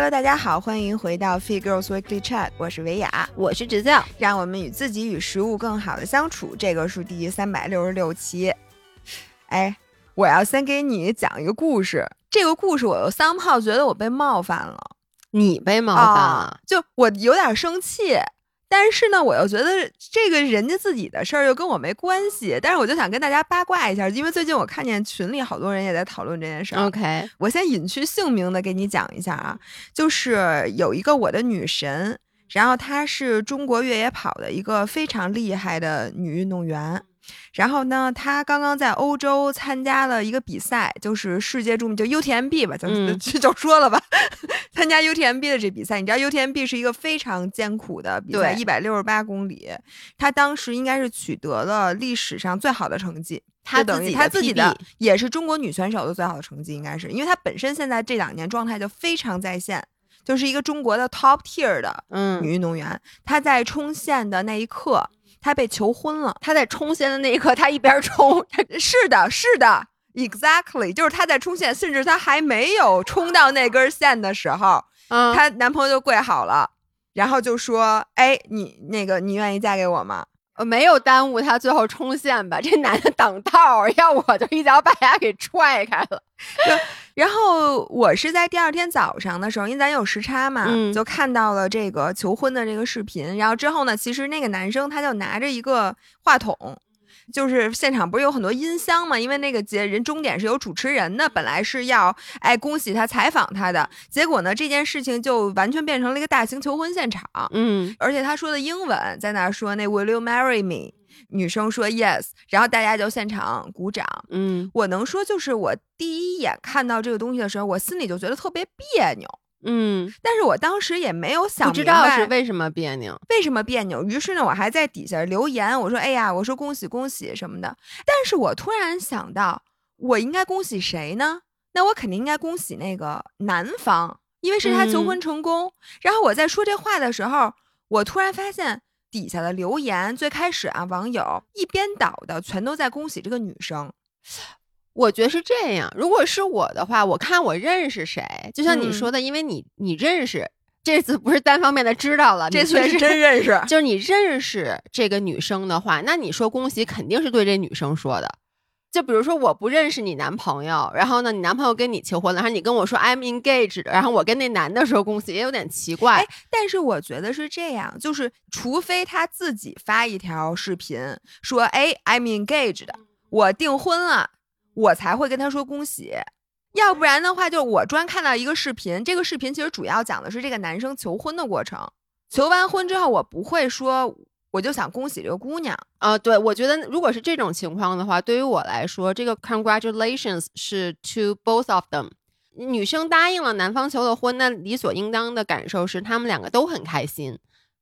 Hello，大家好，欢迎回到 Fee Girls Weekly Chat，我是维雅，我是直教，让我们与自己与食物更好的相处。这个是第三百六十六期。哎，我要先给你讲一个故事。这个故事我又三炮觉得我被冒犯了，你被冒犯了，就我有点生气。但是呢，我又觉得这个人家自己的事儿又跟我没关系。但是我就想跟大家八卦一下，因为最近我看见群里好多人也在讨论这件事儿。OK，我先隐去姓名的给你讲一下啊，就是有一个我的女神，然后她是中国越野跑的一个非常厉害的女运动员。然后呢，他刚刚在欧洲参加了一个比赛，就是世界著名就 UTMB 吧，就就 就说了吧，参加 UTMB 的这比赛，你知道 UTMB 是一个非常艰苦的比赛，一百六十八公里，他当时应该是取得了历史上最好的成绩，他等于他自己的也是中国女选手的最好的成绩，应该是。因为她本身现在这两年状态就非常在线，就是一个中国的 top tier 的女运动员，她在冲线的那一刻。他被求婚了。他在冲线的那一刻，他一边冲，是的，是的，exactly，就是他在冲线，甚至他还没有冲到那根线的时候，嗯，她男朋友就跪好了，然后就说：“哎，你那个，你愿意嫁给我吗？”呃，没有耽误他最后冲线吧？这男的挡道，要我就一脚把他给踹开了。然后我是在第二天早上的时候，因为咱有时差嘛，就看到了这个求婚的这个视频。然后之后呢，其实那个男生他就拿着一个话筒。就是现场不是有很多音箱嘛？因为那个节人终点是有主持人的，本来是要哎恭喜他采访他的，结果呢这件事情就完全变成了一个大型求婚现场。嗯，而且他说的英文在那说那 Will you marry me？女生说 Yes，然后大家就现场鼓掌。嗯，我能说就是我第一眼看到这个东西的时候，我心里就觉得特别别扭。嗯，但是我当时也没有想知道是为什么别扭，为什么别扭。于是呢，我还在底下留言，我说：“哎呀，我说恭喜恭喜什么的。”但是我突然想到，我应该恭喜谁呢？那我肯定应该恭喜那个男方，因为是他求婚成功。然后我在说这话的时候，我突然发现底下的留言，最开始啊，网友一边倒的全都在恭喜这个女生。我觉得是这样，如果是我的话，我看我认识谁，就像你说的，因为你你认识，这次不是单方面的知道了，这次是真认识，就是你认识这个女生的话，那你说恭喜肯定是对这女生说的。就比如说我不认识你男朋友，然后呢，你男朋友跟你求婚了，然后你跟我说 I'm engaged，然后我跟那男的说恭喜，也有点奇怪。但是我觉得是这样，就是除非他自己发一条视频说，哎，I'm engaged，我订婚了。我才会跟他说恭喜，要不然的话，就我专看到一个视频，这个视频其实主要讲的是这个男生求婚的过程。求完婚之后，我不会说，我就想恭喜这个姑娘啊。对，我觉得如果是这种情况的话，对于我来说，这个 congratulations 是 to both of them。女生答应了男方求的婚，那理所应当的感受是他们两个都很开心。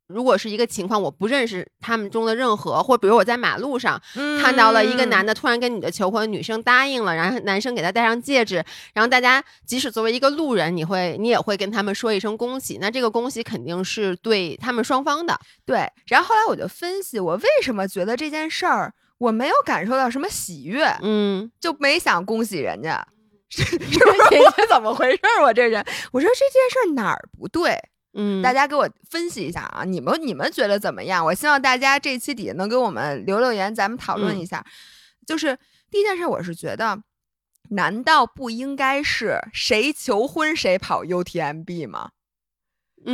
如果是一个情况，我不认识他们中的任何，或比如我在马路上看到了一个男的突然跟女的求婚，女生答应了，然后男生给她戴上戒指，然后大家即使作为一个路人，你会你也会跟他们说一声恭喜，那这个恭喜肯定是对他们双方的。对，然后后来我就分析，我为什么觉得这件事儿我没有感受到什么喜悦，嗯，就没想恭喜人家，是 是是 怎么回事？我这人，我说这件事儿哪儿不对？嗯，大家给我分析一下啊，你们你们觉得怎么样？我希望大家这期底下能给我们留留言，咱们讨论一下。就是第一件事，我是觉得，难道不应该是谁求婚谁跑 UTMB 吗？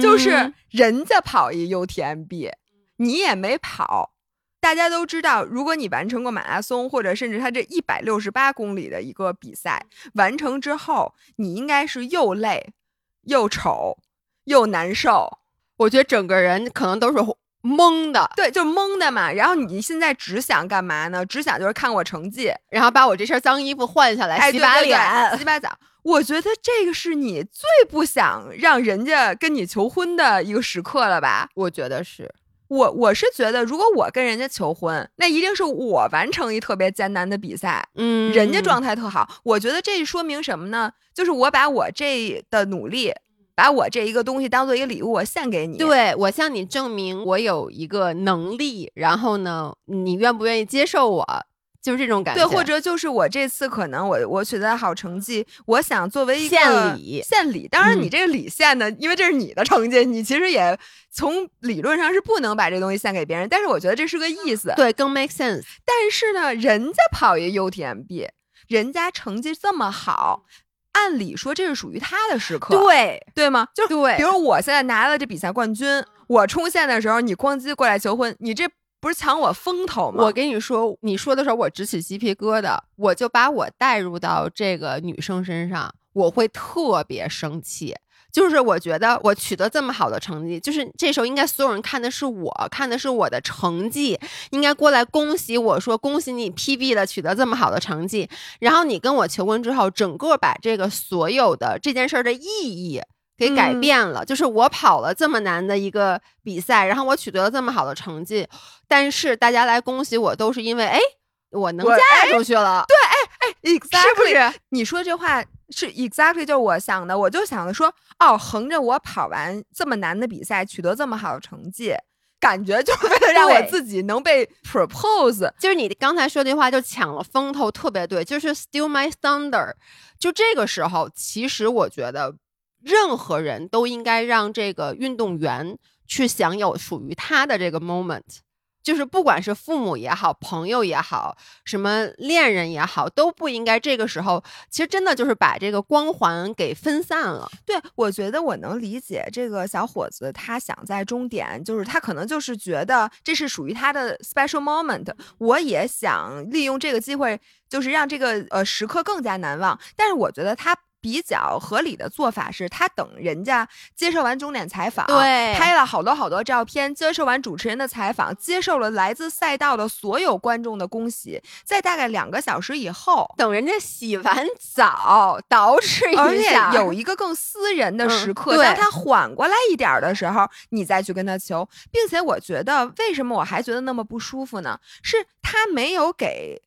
就是人家跑一 UTMB，你也没跑。大家都知道，如果你完成过马拉松，或者甚至他这一百六十八公里的一个比赛完成之后，你应该是又累又丑。又难受，我觉得整个人可能都是懵的，对，就懵的嘛。然后你现在只想干嘛呢？只想就是看我成绩，然后把我这身脏衣服换下来，洗把脸，洗把澡。我觉得这个是你最不想让人家跟你求婚的一个时刻了吧？我觉得是，我我是觉得，如果我跟人家求婚，那一定是我完成一特别艰难的比赛，嗯，人家状态特好。我觉得这说明什么呢？就是我把我这的努力。把我这一个东西当做一个礼物，我献给你。对我向你证明我有一个能力，然后呢，你愿不愿意接受我就是这种感觉。对，或者就是我这次可能我我取得好成绩，我想作为一个献礼，献礼。当然，你这个礼献呢，因为这是你的成绩，你其实也从理论上是不能把这东西献给别人。但是我觉得这是个意思，对，更 make sense。但是呢，人家跑一 UTMB，人家成绩这么好，按理说这是属于他的时刻，对对吗？就对，比如我现在拿了这比赛冠军，我冲线的时候，你咣叽过来求婚，你这。不是抢我风头吗？我跟你说，你说的时候我直起鸡皮疙瘩，我就把我带入到这个女生身上，我会特别生气。就是我觉得我取得这么好的成绩，就是这时候应该所有人看的是我，看的是我的成绩，应该过来恭喜我说恭喜你 PB 的取得这么好的成绩。然后你跟我求婚之后，整个把这个所有的这件事儿的意义。给改变了，就是我跑了这么难的一个比赛，然后我取得了这么好的成绩，但是大家来恭喜我，都是因为哎，我能嫁出去了。对，哎哎，exactly，是不是？你说这话是 exactly 就是我想的，我就想着说，哦，横着我跑完这么难的比赛，取得这么好的成绩，感觉就是为了让我自己能被 propose。就是你刚才说那话就抢了风头，特别对，就是 steal my thunder。就这个时候，其实我觉得。任何人都应该让这个运动员去享有属于他的这个 moment，就是不管是父母也好，朋友也好，什么恋人也好，都不应该这个时候。其实真的就是把这个光环给分散了。对我觉得我能理解这个小伙子，他想在终点，就是他可能就是觉得这是属于他的 special moment。我也想利用这个机会，就是让这个呃时刻更加难忘。但是我觉得他。比较合理的做法是，他等人家接受完终点采访，对，拍了好多好多照片，接受完主持人的采访，接受了来自赛道的所有观众的恭喜，在大概两个小时以后，等人家洗完澡，捯饬一下，而且有一个更私人的时刻，当他缓过来一点的时候，你再去跟他求，并且我觉得，为什么我还觉得那么不舒服呢？是他没有给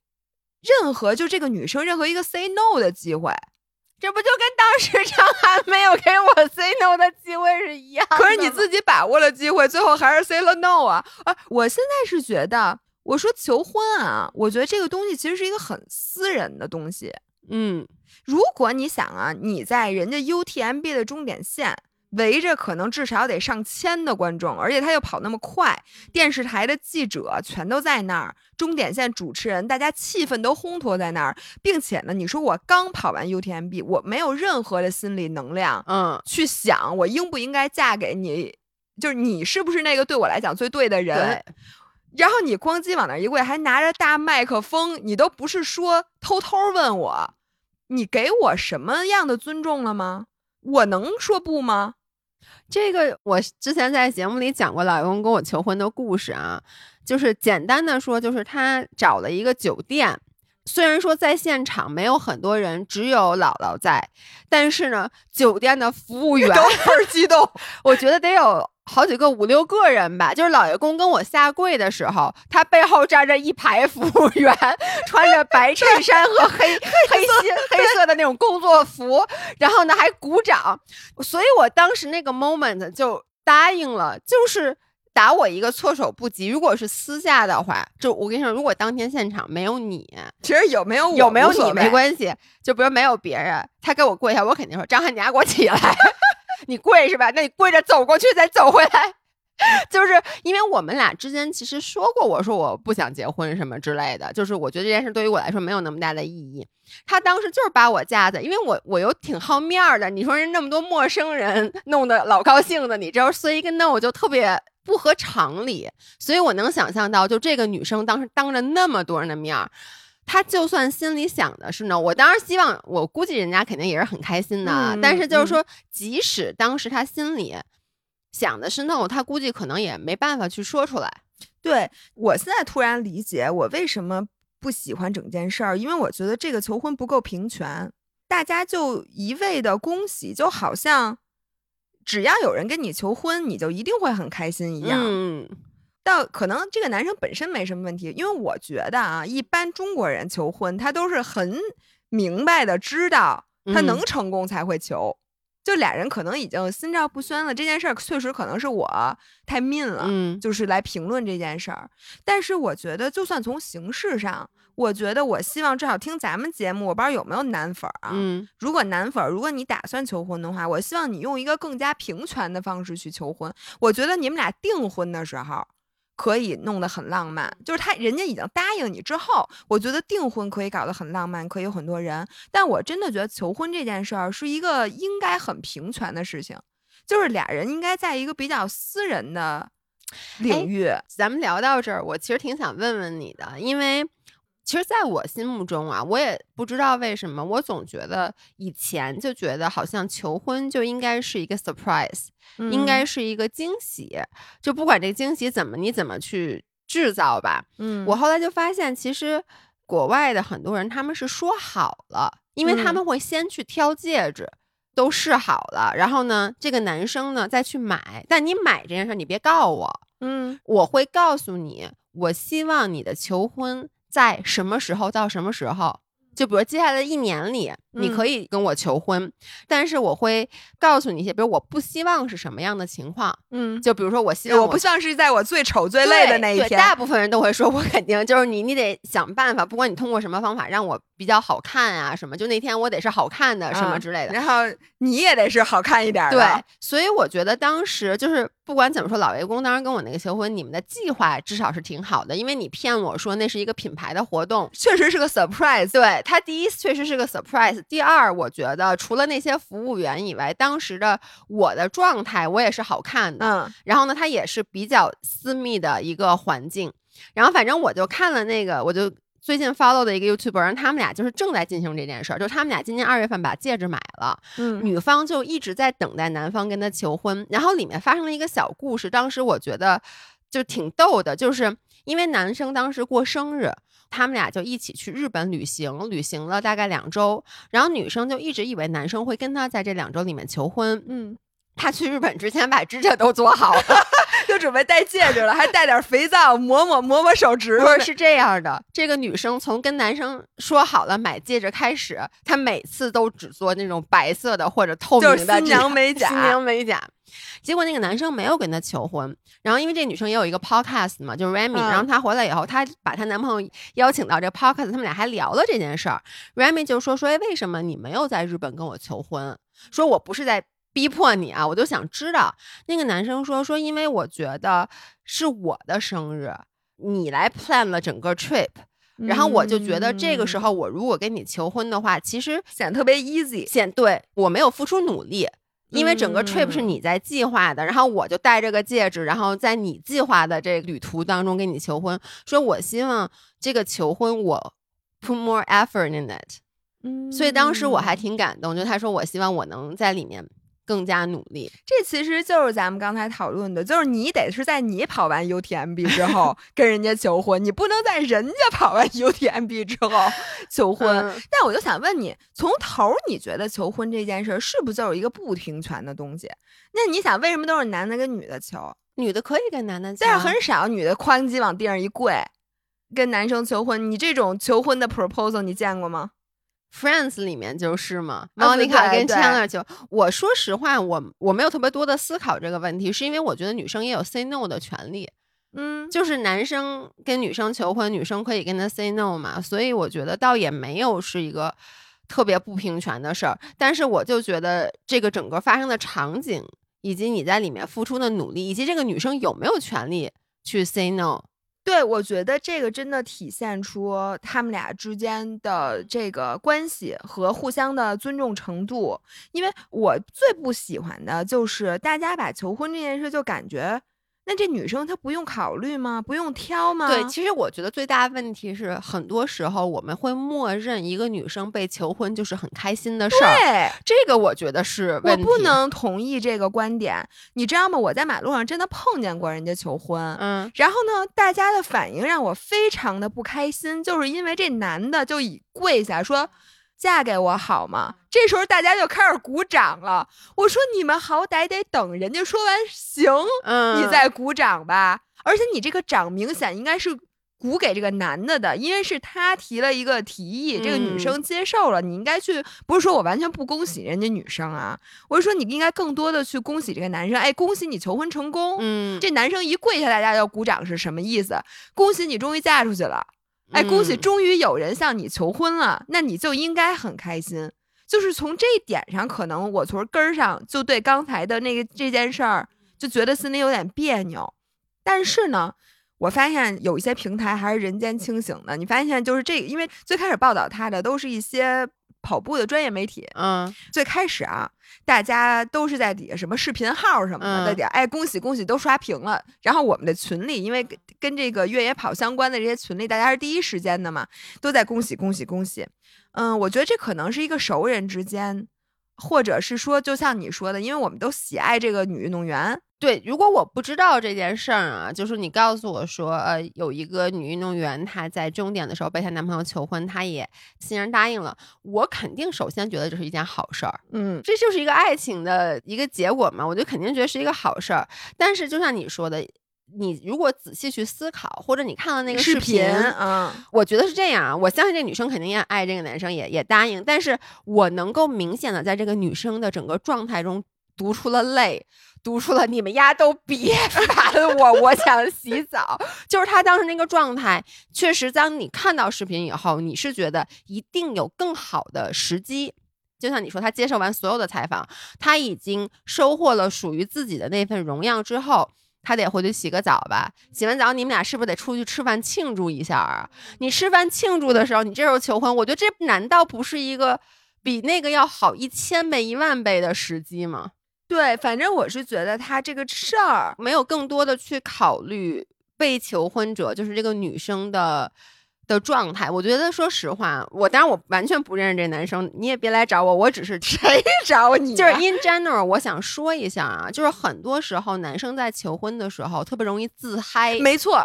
任何就这个女生任何一个 say no 的机会。这不就跟当时 张翰没有给我 say no 的机会是一样？可是你自己把握了机会，最后还是 say 了 no 啊！啊，我现在是觉得，我说求婚啊，我觉得这个东西其实是一个很私人的东西。嗯，如果你想啊，你在人家 UTMB 的终点线。围着可能至少得上千的观众，而且他又跑那么快，电视台的记者全都在那儿，终点线主持人，大家气氛都烘托在那儿，并且呢，你说我刚跑完 UTMB，我没有任何的心理能量，嗯，去想我应不应该嫁给你，就是你是不是那个对我来讲最对的人，然后你咣叽往那一跪，还拿着大麦克风，你都不是说偷偷问我，你给我什么样的尊重了吗？我能说不吗？这个我之前在节目里讲过老公跟我求婚的故事啊，就是简单的说，就是他找了一个酒店，虽然说在现场没有很多人，只有姥姥在，但是呢，酒店的服务员都倍儿激动，我觉得得有。好几个五六个人吧，就是老爷公跟我下跪的时候，他背后站着一排服务员，穿着白衬衫和黑 黑心黑色的那种工作服，然后呢还鼓掌，所以我当时那个 moment 就答应了，就是打我一个措手不及。如果是私下的话，就我跟你说，如果当天现场没有你，其实有没有有没有你没关系，就比如没有别人，他给我跪下，我肯定说张翰，你给我起来。你跪是吧？那你跪着走过去再走回来，就是因为我们俩之间其实说过，我说我不想结婚什么之类的，就是我觉得这件事对于我来说没有那么大的意义。他当时就是把我架子，因为我我又挺好面儿的，你说人那么多陌生人弄得老高兴的，你这说一个 no 就特别不合常理，所以我能想象到，就这个女生当时当着那么多人的面儿。他就算心里想的是呢，我当然希望，我估计人家肯定也是很开心的。但是就是说，即使当时他心里想的是 no，他估计可能也没办法去说出来。对我现在突然理解我为什么不喜欢整件事儿，因为我觉得这个求婚不够平权，大家就一味的恭喜，就好像只要有人跟你求婚，你就一定会很开心一样。嗯。到可能这个男生本身没什么问题，因为我觉得啊，一般中国人求婚他都是很明白的知道他能成功才会求，就俩人可能已经心照不宣了。这件事儿确实可能是我太 mean 了，嗯，就是来评论这件事儿。但是我觉得，就算从形式上，我觉得我希望至少听咱们节目，我不知道有没有男粉儿啊。嗯，如果男粉儿，如果你打算求婚的话，我希望你用一个更加平权的方式去求婚。我觉得你们俩订婚的时候。可以弄得很浪漫，就是他人家已经答应你之后，我觉得订婚可以搞得很浪漫，可以有很多人。但我真的觉得求婚这件事儿是一个应该很平权的事情，就是俩人应该在一个比较私人的领域。咱们聊到这儿，我其实挺想问问你的，因为。其实，在我心目中啊，我也不知道为什么，我总觉得以前就觉得好像求婚就应该是一个 surprise，应该是一个惊喜，就不管这个惊喜怎么你怎么去制造吧。嗯，我后来就发现，其实国外的很多人他们是说好了，因为他们会先去挑戒指，都试好了，然后呢，这个男生呢再去买。但你买这件事，你别告我，嗯，我会告诉你，我希望你的求婚。在什么时候到什么时候？就比如接下来的一年里，你可以跟我求婚，但是我会告诉你一些，比如我不希望是什么样的情况。嗯，就比如说我希望我不希望是在我最丑最累的那一天。大部分人都会说，我肯定就是你，你得想办法，不管你通过什么方法让我比较好看啊，什么就那天我得是好看的什么之类的。然后你也得是好看一点的。对，所以我觉得当时就是不管怎么说，老魏公当时跟我那个求婚，你们的计划至少是挺好的，因为你骗我说那是一个品牌的活动，确实是个 surprise。对他第一确实。是个 surprise。第二，我觉得除了那些服务员以外，当时的我的状态我也是好看的。嗯，然后呢，它也是比较私密的一个环境。然后反正我就看了那个，我就最近 follow 的一个 YouTuber，然后他们俩就是正在进行这件事儿，就他们俩今年二月份把戒指买了。嗯，女方就一直在等待男方跟她求婚。然后里面发生了一个小故事，当时我觉得就挺逗的，就是因为男生当时过生日。他们俩就一起去日本旅行，旅行了大概两周，然后女生就一直以为男生会跟她在这两周里面求婚。嗯，她去日本之前把指甲都做好了，就准备戴戒指了，还带点肥皂抹抹抹抹手指。不是是这样的，这个女生从跟男生说好了买戒指开始，她每次都只做那种白色的或者透明的新娘美甲。新娘美甲。结果那个男生没有跟她求婚，然后因为这女生也有一个 podcast 嘛，就是 Remy，然后她回来以后，她把她男朋友邀请到这 podcast，他们俩还聊了这件事儿。Remy 就说说，哎，为什么你没有在日本跟我求婚？说我不是在逼迫你啊，我就想知道。那个男生说说，因为我觉得是我的生日，你来 plan 了整个 trip，然后我就觉得这个时候我如果跟你求婚的话，其实显得特别 easy，显对我没有付出努力。因为整个 trip 是你在计划的，然后我就戴这个戒指，然后在你计划的这旅途当中跟你求婚，说我希望这个求婚我 put more effort in it。嗯，所以当时我还挺感动，就他说我希望我能在里面。更加努力，这其实就是咱们刚才讨论的，就是你得是在你跑完 UTMB 之后 跟人家求婚，你不能在人家跑完 UTMB 之后 求婚。但我就想问你，从头你觉得求婚这件事是不是就是一个不平权的东西？那你想，为什么都是男的跟女的求？女的可以跟男的求，但是很少女的哐叽往地上一跪跟男生求婚。你这种求婚的 proposal 你见过吗？Friends 里面就是嘛，Monica 跟 Chandler 就我说实话，我我没有特别多的思考这个问题，是因为我觉得女生也有 say no 的权利，嗯，就是男生跟女生求婚，女生可以跟他 say no 嘛，所以我觉得倒也没有是一个特别不平权的事儿，但是我就觉得这个整个发生的场景，以及你在里面付出的努力，以及这个女生有没有权利去 say no。对，我觉得这个真的体现出他们俩之间的这个关系和互相的尊重程度。因为我最不喜欢的就是大家把求婚这件事就感觉。那这女生她不用考虑吗？不用挑吗？对，其实我觉得最大问题是，很多时候我们会默认一个女生被求婚就是很开心的事儿。对，这个我觉得是我不能同意这个观点。你知道吗？我在马路上真的碰见过人家求婚，嗯，然后呢，大家的反应让我非常的不开心，就是因为这男的就以跪下说。嫁给我好吗？这时候大家就开始鼓掌了。我说你们好歹得等人家说完行，嗯，你再鼓掌吧。而且你这个掌明显应该是鼓给这个男的的，因为是他提了一个提议，这个女嗯生接受了，你应该去，不是说我完全不恭喜人家女生啊，我是说你应该更多的去恭喜这个男生，哎，恭喜你求婚成功。嗯，这男生一跪下，大家要鼓掌是什么意思？恭喜你终于嫁出去了，哎，恭喜嗯终于有人向你求婚了，那你就应该很开心。就是从这一点上，可能我从根儿上就对刚才的那个这件事儿就觉得心里有点别扭。但是呢，我发现有一些平台还是人间清醒的。你发现就是这个，因为最开始报道他的都是一些跑步的专业媒体，嗯最开始啊，大家都是在底下什么视频号什么的，嗯在底下哎恭喜恭喜都刷屏了。然后我们的群里，因为跟跟这个越野跑相关的这些群里，大家是第一时间的嘛，都在恭喜恭喜恭喜。嗯，我觉得这可能是一个熟人之间，或者是说，就像你说的，因为我们都喜爱这个女运动员，对，如果我不知道这件事儿啊，就是你告诉我说，呃，有一个女运动员她在终点的时候被她男朋友求婚，她也欣然答应了，我肯定首先觉得这是一件好事儿，嗯，这就是一个爱情的一个结果嘛，我就肯定觉得是一个好事儿。但是就像你说的，你如果仔细去思考，或者你看了那个视频，嗯，我觉得是这样啊，我相信这女生肯定也爱这个男生，也也答应，但是我能够明显的在这个女生的整个状态中读出了泪，读出了你们丫都别 烦我，我想洗澡。就是她当时那个状态，确实，当你看到视频以后，你是觉得一定有更好的时机。就像你说，他接受完所有的采访，他已经收获了属于自己的那份荣耀之后，他得回去洗个澡吧。洗完澡，你们俩是不是得出去吃饭庆祝一下啊？你吃饭庆祝的时候，你这时候求婚，我觉得这难道不是一个比那个要好一千倍、一万倍的时机吗？对，反正我是觉得他这个事儿，没有更多的去考虑被求婚者，就是这个女生的的状态。我觉得，说实话，我当然我完全不认识这男生，你也别来找我，我只是 谁找你、啊？就是 in general，我想说一下啊，就是很多时候男生在求婚的时候特别容易自嗨，没错，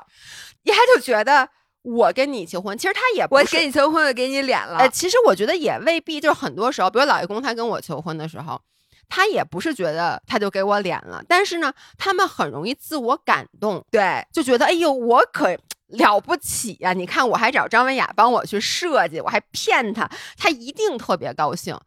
他就觉得我跟你求婚，其实他也不我跟你求婚，我给你脸了。呃，其实我觉得也未必，就是很多时候，比如老爷公他跟我求婚的时候，他也不是觉得他就给我脸了，但是呢，他们很容易自我感动，对，就觉得哎呦，我可了不起呀、你看我还找张文雅帮我去设计，我还骗他，他一定特别高兴。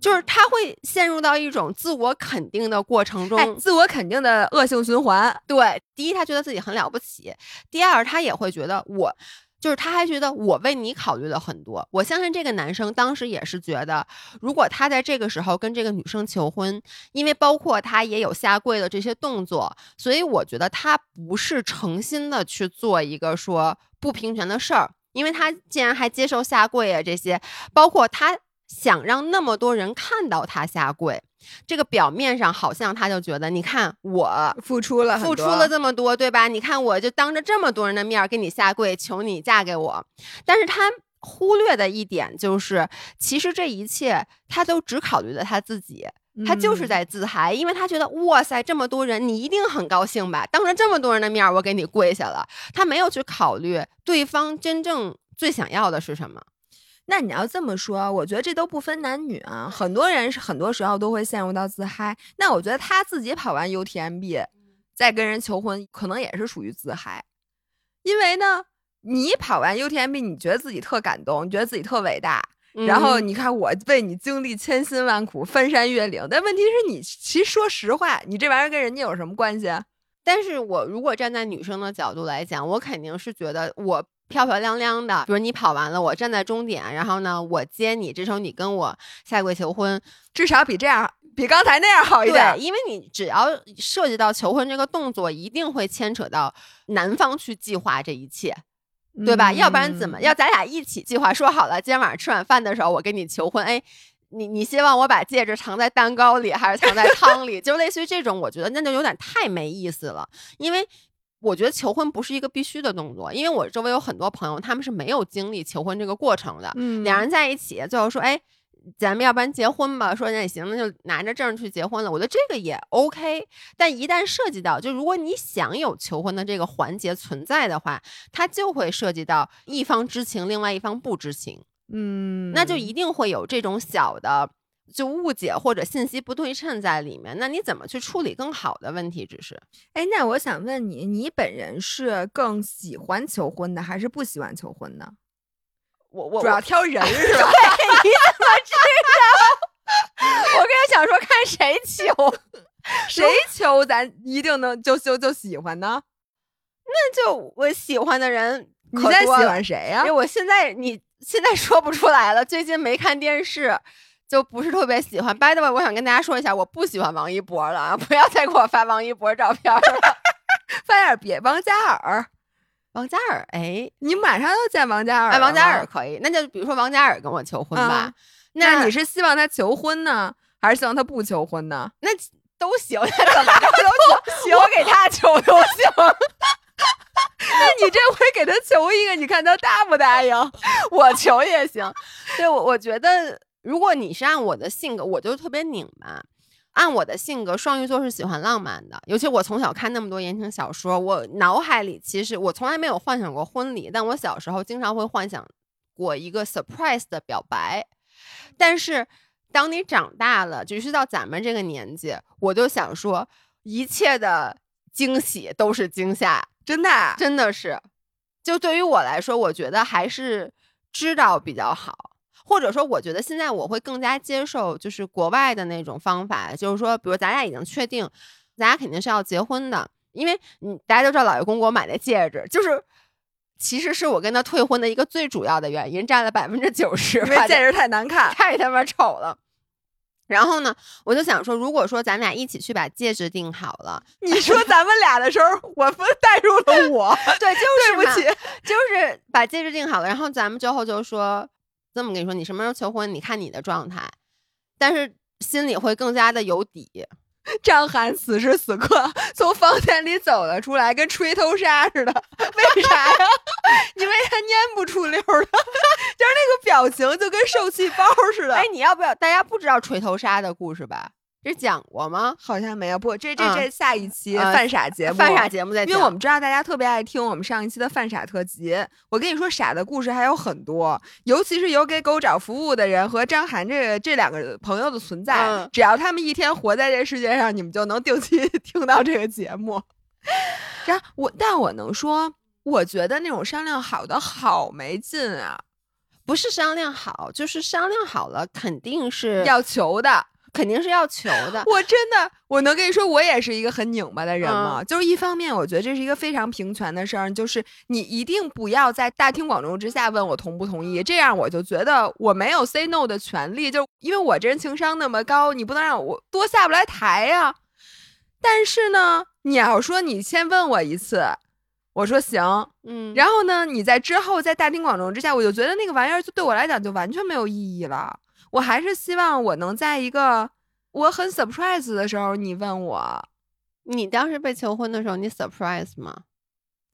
就是他会陷入到一种自我肯定的过程中，哎，自我肯定的恶性循环。对，第一，他觉得自己很了不起；第二，他也会觉得我，就是他还觉得我为你考虑了很多。我相信这个男生当时也是觉得，如果他在这个时候跟这个女生求婚，因为包括他也有下跪的这些动作，所以我觉得他不是诚心的去做一个说不平权的事儿。因为他竟然还接受下跪啊这些，包括他想让那么多人看到他下跪，这个表面上好像他就觉得，你看我付出了付出了这么多，对吧？你看，我就当着这么多人的面儿给你下跪，求你嫁给我。但是他忽略的一点就是，其实这一切他都只考虑了他自己，他就是嗯在自嗨，因为他觉得哇塞，这么多人，你一定很高兴吧？当着这么多人的面儿，我给你跪下了。他没有去考虑对方真正最想要的是什么。那你要这么说，我觉得这都不分男女啊。很多人是很多时候都会陷入到自嗨。那我觉得他自己跑完 UTMB，再跟人求婚，可能也是属于自嗨。因为呢，你跑完 UTMB，你觉得自己特感动，你觉得自己特伟大，然后嗯你看我为你经历千辛万苦，翻山越岭。但问题是你，其实说实话，你这玩意儿跟人家有什么关系啊？但是我如果站在女生的角度来讲，我肯定是觉得我漂漂亮亮的，比如你跑完了，我站在终点，然后呢，我接你，这时候你跟我下跪求婚，至少比这样，比刚才那样好一点对，。因为你只要涉及到求婚这个动作，一定会牵扯到男方去计划这一切，对吧？要不然怎么嗯要咱俩一起计划？说好了，今天晚上吃晚饭的时候，我跟你求婚，哎。你你希望我把戒指藏在蛋糕里，还是藏在汤里？就类似于这种，我觉得那就有点太没意思了。因为我觉得求婚不是一个必须的动作，因为我周围有很多朋友，他们是没有经历求婚这个过程的。嗯两人在一起，最后说，哎，咱们要不然结婚吧？说那也行，那就拿着证去结婚了。我觉得这个也 OK，但一旦涉及到，就如果你想有求婚的这个环节存在的话，它就会涉及到一方知情，另外一方不知情，嗯，那就一定会有这种小的。就误解或者信息不对称在里面。那你怎么去处理更好的问题？只是，哎，那我想问你，你本人是更喜欢求婚的，还是不喜欢求婚的？我我主要挑人 是吧？你怎么知道？我刚才想说看谁求，谁求咱一定能就就就喜欢呢？那就我喜欢的人，你现在喜欢谁呀、因为我现在你现在说不出来了，最近没看电视，就不是特别喜欢。By the way，我想跟大家说一下，我不喜欢王一博了啊，不要再给我发王一博照片了。发点别王嘉尔，王嘉尔，哎，你马上要见王嘉尔王嘉尔可以，那就比如说王嘉尔跟我求婚吧，啊那你是希望他求婚呢，还是希望他不求婚呢？那都行，那怎么着都行，我给他求都行。那你这回给他求一个，你看他答不答应？我求也行。对我，我觉得如果你是按我的性格，我就特别拧巴。按我的性格，双鱼座是喜欢浪漫的，尤其我从小看那么多言情小说，我脑海里其实我从来没有幻想过婚礼，但我小时候经常会幻想过一个 surprise 的表白。但是当你长大了，就是到咱们这个年纪，我就想说，一切的惊喜都是惊吓，真的啊？真的是，就对于我来说，我觉得还是知道比较好。或者说，我觉得现在我会更加接受，就是国外的那种方法，就是说，比如咱俩已经确定，咱俩肯定是要结婚的，因为你大家都知道，老爷公给我买的戒指，就是其实是我跟他退婚的一个最主要的原因，占了百分之九十，因为戒指太难看。太他妈丑了。然后呢，我就想说，如果说咱俩一起去把戒指定好了，你说咱们俩的时候，我分带入了我，对，就是对不起。就是把戒指定好了，然后咱们最后就说这么跟你说，你什么时候求婚？你看你的状态，但是心里会更加的有底。张涵此时此刻 从房间里走了出来，跟吹头纱似的。为啥呀？你为啥蔫不出溜儿的，就是那个表情就跟受气包似的。哎，你要不要？大家不知道锤头纱的故事吧？这讲过吗？好像没有。不，这这嗯这下一期呃犯傻节目，犯傻节目在讲，因为我们知道大家特别爱听我们上一期的犯傻特辑。我跟你说，傻的故事还有很多，尤其是有给狗找服务的人和张涵这个这两个朋友的存在，嗯只要他们一天活在这世界上，你们就能定期听到这个节目。然后我，但我能说，我觉得那种商量好的好没劲啊，不是商量好，就是商量好了，肯定是要求的。肯定是要求的。我真的，我能跟你说，我也是一个很拧巴的人吗？嗯就是一方面，我觉得这是一个非常平权的事儿，就是你一定不要在大庭广众之下问我同不同意，这样我就觉得我没有 say no 的权利，就因为我这人情商那么高，你不能让我多下不来台呀、但是呢，你要说你先问我一次，我说行，嗯，然后呢，你在之后在大庭广众之下，我就觉得那个玩意儿就对我来讲就完全没有意义了。我还是希望我能在一个我很 surprise 的时候，你问我你当时被求婚的时候，你 surprise 吗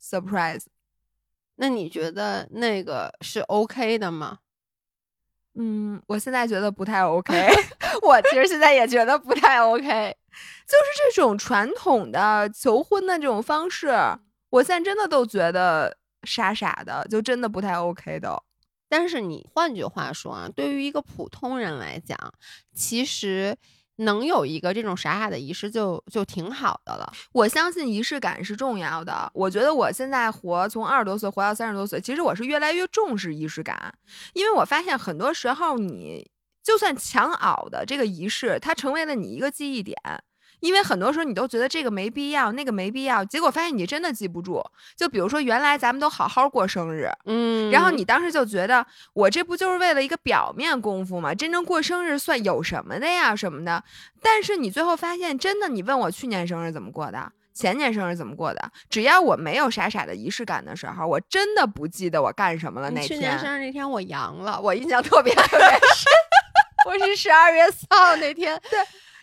？surprise。那你觉得那个是 OK 的吗？嗯，我现在觉得不太 OK，我其实现在也觉得不太 OK。就是这种传统的求婚的这种方式，我现在真的都觉得傻傻的，就真的不太 OK 的。但是你换句话说啊，对于一个普通人来讲，其实能有一个这种傻傻的仪式就就挺好的了。我相信仪式感是重要的。我觉得我现在活从二十多岁活到三十多岁，其实我是越来越重视仪式感，因为我发现很多时候你就算强熬的这个仪式，它成为了你一个记忆点。因为很多时候你都觉得这个没必要，那个没必要，结果发现你真的记不住。就比如说原来咱们都好好过生日，嗯然后你当时就觉得我这不就是为了一个表面功夫吗？真正过生日算有什么的呀什么的。但是你最后发现，真的，你问我去年生日怎么过的，前年生日怎么过的，只要我没有傻傻的仪式感的时候，我真的不记得我干什么了那天去年。生日那天我阳了，我印象特别特别深。我是十二月四号那天对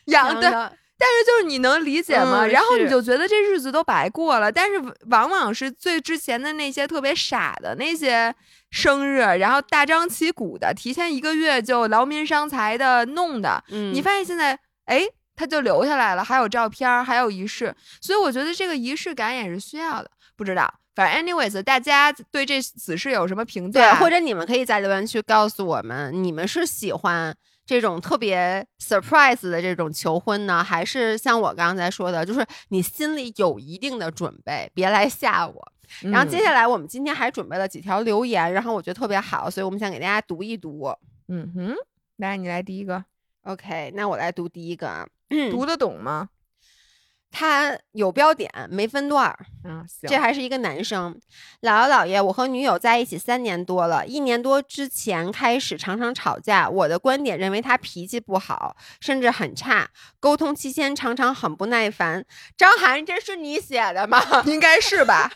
阳，的，但是就是你能理解吗？嗯然后你就觉得这日子都白过了。但是往往是最之前的那些特别傻的那些生日，然后大张旗鼓的，提前一个月就劳民伤财的弄的，嗯，你发现现在，哎，他就留下来了，还有照片儿，还有仪式，所以我觉得这个仪式感也是需要的。不知道，反正 anyways，大家对这此事有什么评对，价？或者你们可以在留言区告诉我们，你们是喜欢这种特别 surprise 的这种求婚呢，还是像我刚才说的，就是你心里有一定的准备，别来吓我。然后接下来我们今天还准备了几条留言，然后我觉得特别好，所以我们想给大家读一读。嗯哼，来你来第一个，OK，那我来读第一个啊，读得懂吗？他有标点，没分段儿。嗯，这还是一个男生。姥姥姥爷，我和女友在一起三年多了，一年多之前开始常常吵架。我的观点认为他脾气不好，甚至很差，沟通期间常常很不耐烦。张涵，这是你写的吗？应该是吧。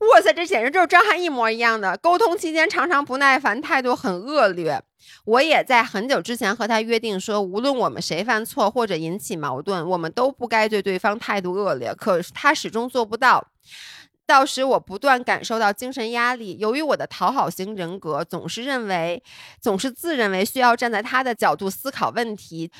哇塞，这简直就是张翰一模一样的。沟通期间常常不耐烦，态度很恶劣。我也在很久之前和他约定说，无论我们谁犯错或者引起矛盾，我们都不该对对方态度恶劣。可是他始终做不到，到时我不断感受到精神压力。由于我的讨好型人格，总是认为，总是自认为需要站在他的角度思考问题。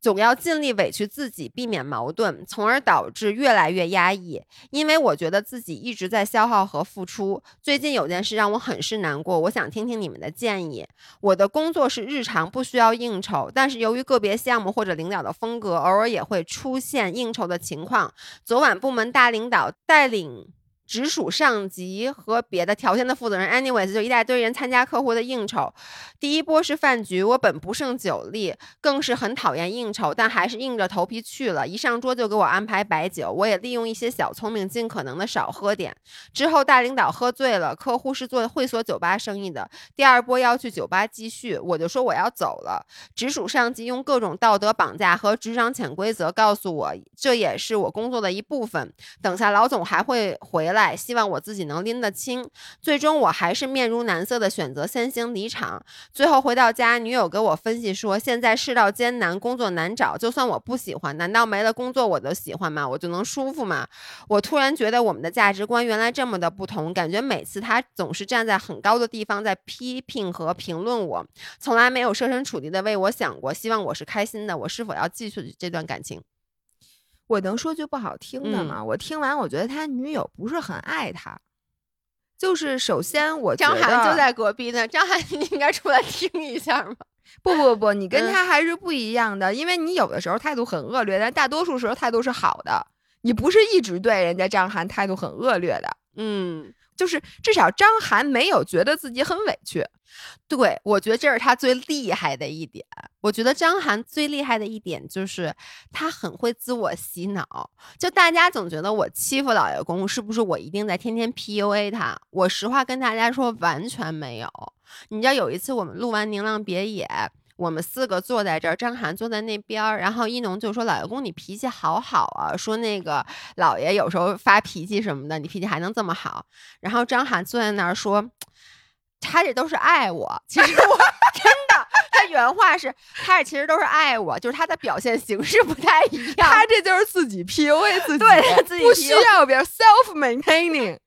总要尽力委屈自己，避免矛盾，从而导致越来越压抑。因为我觉得自己一直在消耗和付出。最近有件事让我很是难过，我想听听你们的建议。我的工作是日常，不需要应酬，但是由于个别项目或者领导的风格，偶尔也会出现应酬的情况。昨晚部门大领导带领。直属上级和别的条线的负责人，anyways，就一大堆人参加客户的应酬。第一波是饭局，我本不胜酒力，更是很讨厌应酬，但还是硬着头皮去了。一上桌就给我安排白酒，我也利用一些小聪明，尽可能的少喝点。之后大领导喝醉了，客户是做会所酒吧生意的，第二波要去酒吧继续，我就说我要走了。直属上级用各种道德绑架和职场潜规则告诉我，这也是我工作的一部分。等下老总还会回来。来，希望我自己能拎得清。最终，我还是面如难色的选择先行离场。最后回到家，女友给我分析说，现在世道艰难，工作难找。就算我不喜欢，难道没了工作我都喜欢吗？我就能舒服吗？我突然觉得我们的价值观原来这么的不同。感觉每次他总是站在很高的地方在批评和评论我，从来没有设身处地的为我想过。希望我是开心的。我是否要继续这段感情？我能说句不好听的吗？我听完，我觉得他女友不是很爱他。就是首先，我张涵就在隔壁呢。张涵，你应该出来听一下吗？不不不，你跟他还是不一样的，因为你有的时候态度很恶劣，但大多数时候态度是好的。你不是一直对人家张涵态度很恶劣的。嗯。就是至少张涵没有觉得自己很委屈，对我觉得这是他最厉害的一点。我觉得张涵最厉害的一点就是他很会自我洗脑。就大家总觉得我欺负老爷公，是不是我一定在天天 PUA 他？我实话跟大家说，完全没有。你知道有一次我们录完《宁浪别野》。我们四个坐在这儿，张涵坐在那边儿，然后一农就说：“老爷公，你脾气好好啊，说那个老爷有时候发脾气什么的，你脾气还能这么好。”然后张涵坐在那儿说：“他这都是爱我，其实我 真的，他原话是，他这其实都是爱我，就是他的表现形式不太一样，他这就是自己 PUA 自己，对，自己不需要别人 self maintaining。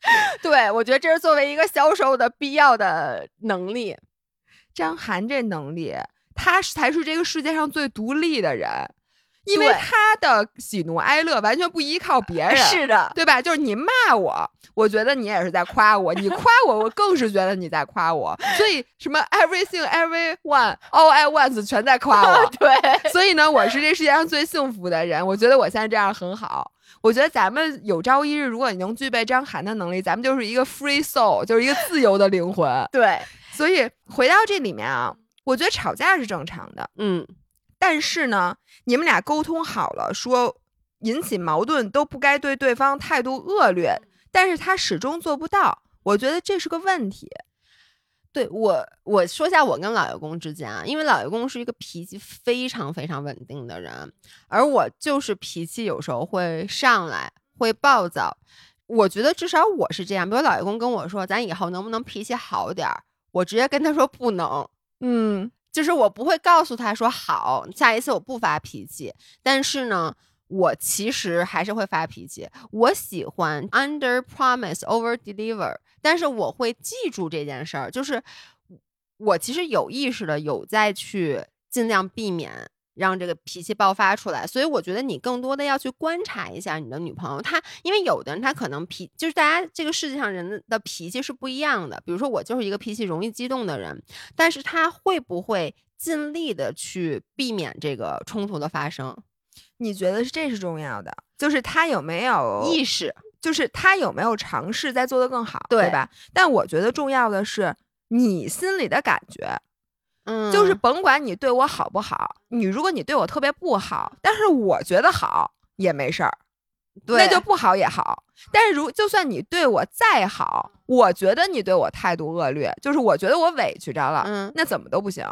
对我觉得这是作为一个销售的必要的能力，张涵这能力。”他才是这个世界上最独立的人，因为他的喜怒哀乐完全不依靠别人，是的，对吧？就是你骂我，我觉得你也是在夸我；你夸我，我更是觉得你在夸我。所以什么 everything everyone all at once 全在夸我。对，所以呢，我是这世界上最幸福的人。我觉得我现在这样很好。我觉得咱们有朝一日，如果你能具备张涵的能力，咱们就是一个 free soul，就是一个自由的灵魂。对，所以回到这里面啊。我觉得吵架是正常的，嗯，但是呢，你们俩沟通好了，说引起矛盾都不该对对方态度恶劣，但是他始终做不到，我觉得这是个问题。对我，我说一下我跟老爷公之间啊，因为老爷公是一个脾气非常非常稳定的人，而我就是脾气有时候会上来，会暴躁。我觉得至少我是这样，比如老爷公跟我说，咱以后能不能脾气好点儿，我直接跟他说不能。嗯，就是我不会告诉他说好，下一次我不发脾气。但是呢，我其实还是会发脾气。我喜欢 under promise over deliver，但是我会记住这件事儿。就是我其实有意识的有在去尽量避免让这个脾气爆发出来。所以我觉得你更多的要去观察一下你的女朋友，她因为有的人她可能脾就是大家这个世界上人的脾气是不一样的。比如说我就是一个脾气容易激动的人，但是她会不会尽力的去避免这个冲突的发生？你觉得是这是重要的，就是她有没有意识，就是他有没有尝试在做得更好，对吧？但我觉得重要的是你心里的感觉，嗯，就是甭管你对我好不好，你如果你对我特别不好，但是我觉得好也没事儿，对，那就不好也好。但是如就算你对我再好，我觉得你对我态度恶劣，就是我觉得我委屈着了，嗯，那怎么都不行。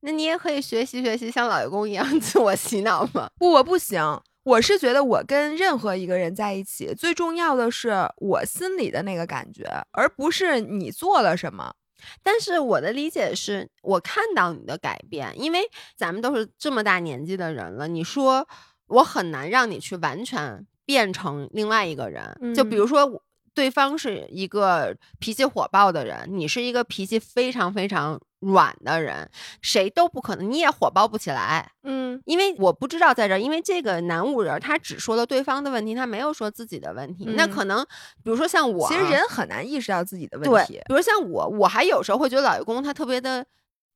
那你也可以学习学习，像老爷公一样自我洗脑吗？不，我不行。我是觉得我跟任何一个人在一起，最重要的是我心里的那个感觉，而不是你做了什么。但是我的理解是，我看到你的改变，因为咱们都是这么大年纪的人了，你说我很难让你去完全变成另外一个人。就比如说，对方是一个脾气火爆的人，你是一个脾气非常非常。软的人，谁都不可能，你也火爆不起来。嗯，因为我不知道在这儿，因为这个男五人他只说了对方的问题，他没有说自己的问题。那可能，比如说像我，其实人很难意识到自己的问题。比如像我，我还有时候会觉得老爷公他特别的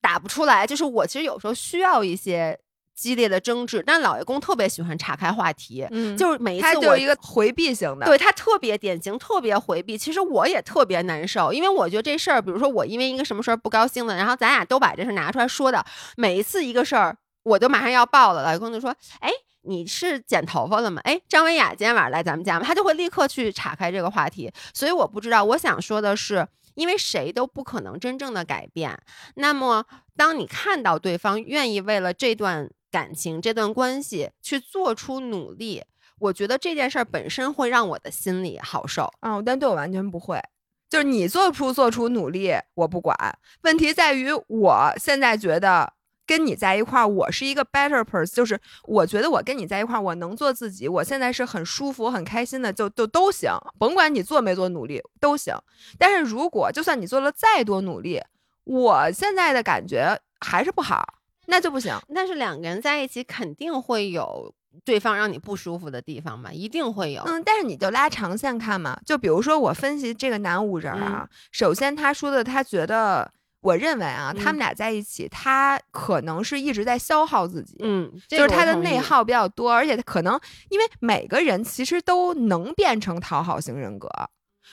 打不出来，就是我其实有时候需要一些。激烈的争执，但老爷公特别喜欢岔开话题，嗯，就是每一次他就是一个回避型的，对他特别典型，特别回避。其实我也特别难受，因为我觉得这事儿，比如说我因为一个什么事儿不高兴了，然后咱俩都把这事拿出来说的，每一次一个事儿，我都马上要爆了。老爷公就说：“哎，你是剪头发了吗？哎，张文雅今天晚上来咱们家吗？”他就会立刻去岔开这个话题。所以我不知道，我想说的是，因为谁都不可能真正的改变。那么，当你看到对方愿意为了这段。感情这段关系去做出努力，我觉得这件事儿本身会让我的心里好受。嗯，但对我完全不会。就是你做出做出努力，我不管。问题在于，我现在觉得跟你在一块儿，我是一个 better person。就是我觉得我跟你在一块儿，我能做自己，我现在是很舒服、很开心的，就就都行。甭管你做没做努力都行。但是如果就算你做了再多努力，我现在的感觉还是不好。那就不行。但是两个人在一起肯定会有对方让你不舒服的地方嘛，一定会有。嗯，但是你就拉长线看嘛，就比如说我分析这个男五人啊，首先他说的，他觉得，我认为啊，他们俩在一起，他可能是一直在消耗自己，嗯，就是他的内耗比较多，而且他可能因为每个人其实都能变成讨好型人格。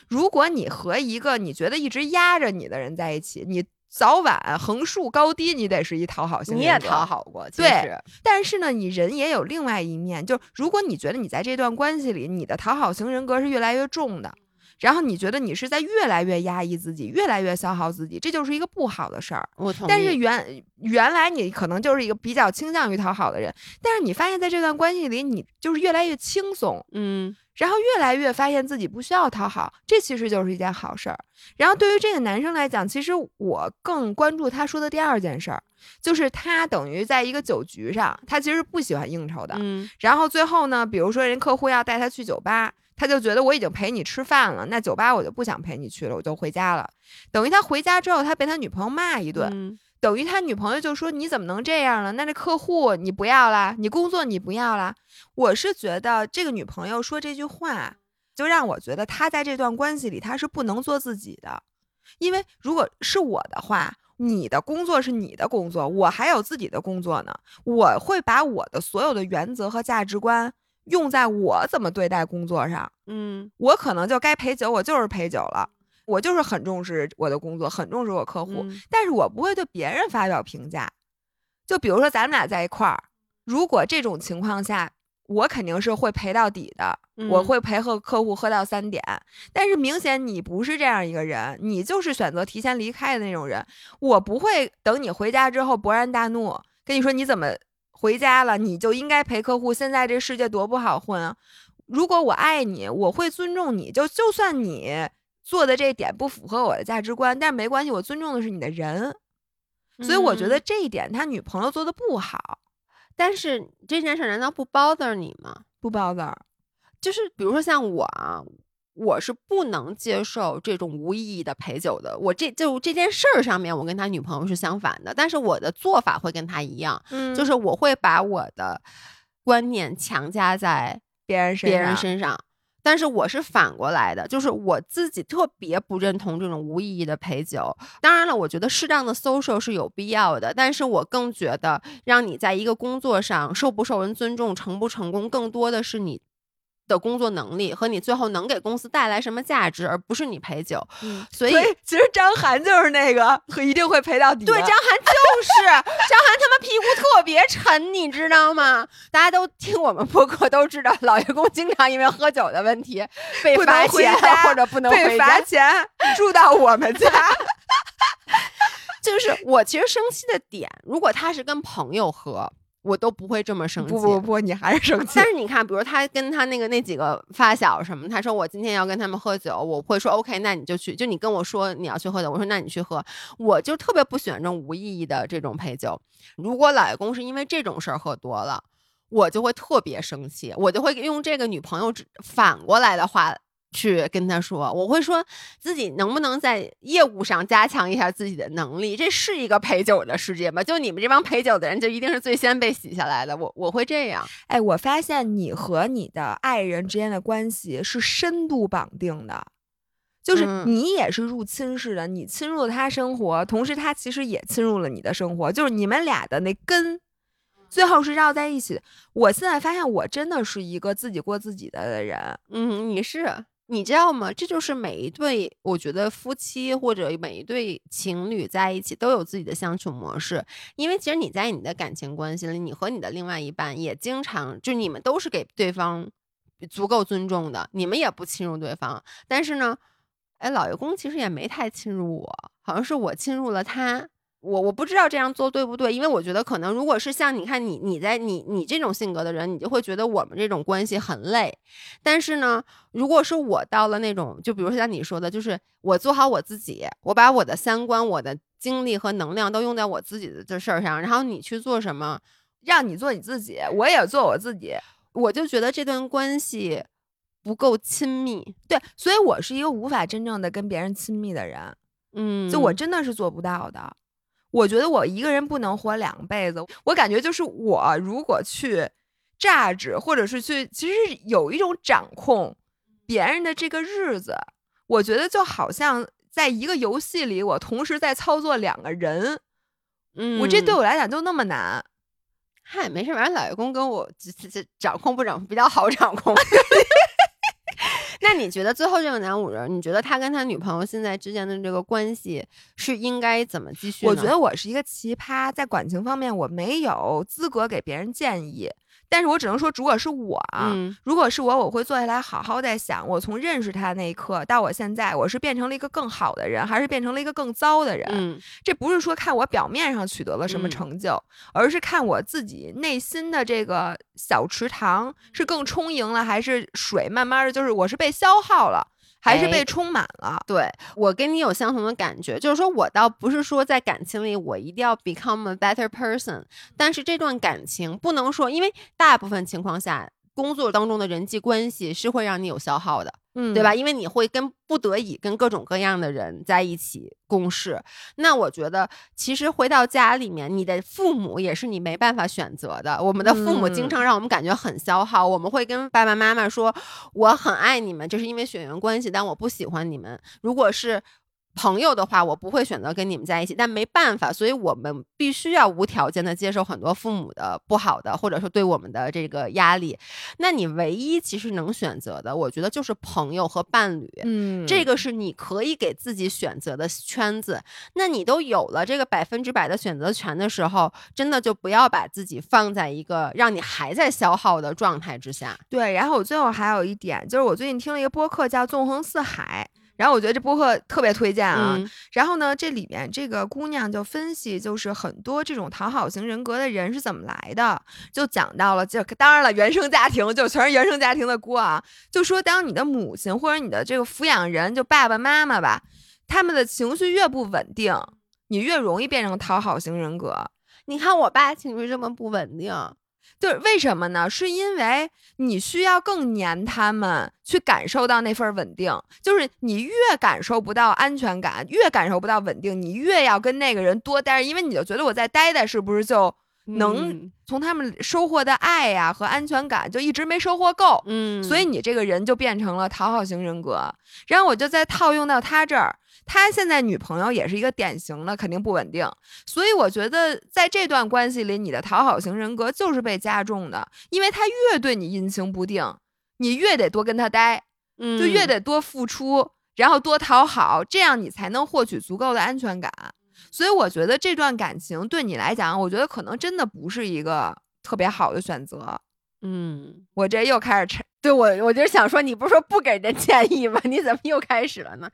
如果你和一个你觉得一直压着你的人在一起，你。早晚横竖高低，你得是一讨好型。你也讨好过，对。但是呢，你人也有另外一面，就如果你觉得你在这段关系里，你的讨好型人格是越来越重的，然后你觉得你是在越来越压抑自己，越来越消耗自己，这就是一个不好的事儿。我但是原原来你可能就是一个比较倾向于讨好的人，但是你发现在这段关系里，你就是越来越轻松。嗯。然后越来越发现自己不需要讨好，这其实就是一件好事儿。然后对于这个男生来讲，其实我更关注他说的第二件事儿，就是他等于在一个酒局上，他其实不喜欢应酬的。嗯。然后最后呢，比如说人客户要带他去酒吧，他就觉得我已经陪你吃饭了，那酒吧我就不想陪你去了，我就回家了。等于他回家之后，他被他女朋友骂一顿。等于他女朋友就说：“你怎么能这样呢？那这客户你不要啦，你工作你不要啦。”我是觉得这个女朋友说这句话，就让我觉得他在这段关系里他是不能做自己的。因为如果是我的话，你的工作是你的工作，我还有自己的工作呢。我会把我的所有的原则和价值观用在我怎么对待工作上。嗯，我可能就该陪酒，我就是陪酒了。我就是很重视我的工作，很重视我客户，但是我不会对别人发表评价。就比如说咱们俩在一块儿，如果这种情况下，我肯定是会陪到底的，我会陪和客户喝到三点。但是明显你不是这样一个人，你就是选择提前离开的那种人。我不会等你回家之后勃然大怒，跟你说你怎么回家了，你就应该陪客户。现在这世界多不好混啊！如果我爱你，我会尊重你，就就算你。做的这点不符合我的价值观，但是没关系，我尊重的是你的人，所以我觉得这一点他女朋友做的不好。但是这件事难道不 bother 你吗？不 bother，就是比如说像我啊，我是不能接受这种无意义的陪酒的。我这就这件事儿上面，我跟他女朋友是相反的，但是我的做法会跟他一样，嗯就是我会把我的观念强加在别人身别人身上。但是我是反过来的，就是我自己特别不认同这种无意义的陪酒。当然了，我觉得适当的 social 是有必要的，但是我更觉得让你在一个工作上受不受人尊重、成不成功，更多的是你的工作能力和你最后能给公司带来什么价值，而不是你陪酒。嗯所以其实张涵就是那个一定会陪到底。对，张涵就是张涵，他妈屁股特别沉，你知道吗？大家都听我们播客都知道，老爷工经常因为喝酒的问题被罚钱或者不能被。罚钱，住到我们家。就是我其实生气的点，如果他是跟朋友喝，我都不会这么生气。不不不，你还是生气但。是你看，比如他跟他那个那几个发小什么，他说我今天要跟他们喝酒，我会说 OK，那你就去，就你跟我说你要去喝酒，我说那你去喝，我就特别不喜欢这种无意义的这种陪酒。如果老爷公是因为这种事儿喝多了，我就会特别生气，我就会用这个女朋友反过来的话。去跟他说，我会说自己能不能在业务上加强一下自己的能力。这是一个陪酒的世界吗？就你们这帮陪酒的人，就一定是最先被洗下来的。我我会这样。哎，我发现你和你的爱人之间的关系是深度绑定的，就是嗯你也是入侵式的，你侵入了他生活，同时他其实也侵入了你的生活，就是你们俩的那根。最后是绕在一起。我现在发现，我真的是一个自己过自己的的人。嗯，你是你知道吗？这就是每一对，我觉得夫妻或者每一对情侣在一起都有自己的相处模式。因为其实你在你的感情关系里，你和你的另外一半也经常，就你们都是给对方足够尊重的，你们也不侵入对方。但是呢，哎，老爷公其实也没太侵入我，好像是我侵入了他。我我不知道这样做对不对，因为我觉得可能如果是像你看你你在你你这种性格的人，你就会觉得我们这种关系很累。但是呢，如果是我到了那种，就比如说像你说的，就是我做好我自己，我把我的三观、我的精力和能量都用在我自己的这事儿上，然后你去做什么，让你做你自己，我也做我自己。我就觉得这段关系不够亲密。对，所以我是一个无法真正的跟别人亲密的人，嗯，就我真的是做不到的。我觉得我一个人不能活两辈子，我感觉就是我如果去榨汁，或者是去，其实有一种掌控别人的这个日子，我觉得就好像在一个游戏里，我同时在操作两个人，嗯，我这对我来讲就那么难。嗨，没事，反正老爷公跟我这这这掌控不掌控比较好掌控。那你觉得最后这个男五人，你觉得他跟他女朋友现在之间的这个关系是应该怎么继续？我觉得我是一个奇葩，在感情方面我没有资格给别人建议，但是我只能说，如果是我啊，嗯如果是我，我会坐下来好好在想，我从认识他那一刻到我现在，我是变成了一个更好的人，还是变成了一个更糟的人？嗯这不是说看我表面上取得了什么嗯成就，而是看我自己内心的这个小池塘是更充盈了，还是水慢慢的就是我是被消耗了，还是哎被充满了？对我跟你有相同的感觉，就是说我倒不是说在感情里我一定要 become a better person，但是这段感情不能说，因为大部分情况下，工作当中的人际关系是会让你有消耗的。嗯对吧？？因为你会跟不得已跟各种各样的人在一起共事。那我觉得，其实回到家里面，你的父母也是你没办法选择的。我们的父母经嗯常让我们感觉很消耗，我们会跟爸爸妈妈说：“我很爱你们，这是因为血缘关系，但我不喜欢你们。”如果是朋友的话，我不会选择跟你们在一起，但没办法，所以我们必须要无条件的接受很多父母的不好的，或者说对我们的这个压力。那你唯一其实能选择的，我觉得就是朋友和伴侣。嗯，这个是你可以给自己选择的圈子。那你都有了这个百分之百的选择权的时候，真的就不要把自己放在一个让你还在消耗的状态之下。对，然后我最后还有一点，就是我最近听了一个播客叫《纵横四海》，然后我觉得这播客特别推荐啊。嗯然后呢，这里面这个姑娘就分析，就是很多这种讨好型人格的人是怎么来的，就讲到了，就当然了，原生家庭就全是原生家庭的锅啊。就说当你的母亲或者你的这个抚养人，就爸爸妈妈吧，他们的情绪越不稳定，你越容易变成讨好型人格。你看我爸情绪这么不稳定，就是为什么呢？是因为你需要更黏他们，去感受到那份稳定。就是你越感受不到安全感，越感受不到稳定，你越要跟那个人多待着，因为你就觉得我在待待，是不是就能嗯从他们收获的爱呀、和安全感就一直没收获够？嗯，所以你这个人就变成了讨好型人格。然后我就再套用到他这儿，他现在女朋友也是一个典型的，肯定不稳定。所以我觉得在这段关系里，你的讨好型人格就是被加重的，因为他越对你阴晴不定，你越得多跟他待，嗯就越得多付出，然后多讨好，这样你才能获取足够的安全感。所以我觉得这段感情对你来讲，我觉得可能真的不是一个特别好的选择。嗯。我这又开始沉对我，我就是想说，你不是说不给人建议吗？你怎么又开始了呢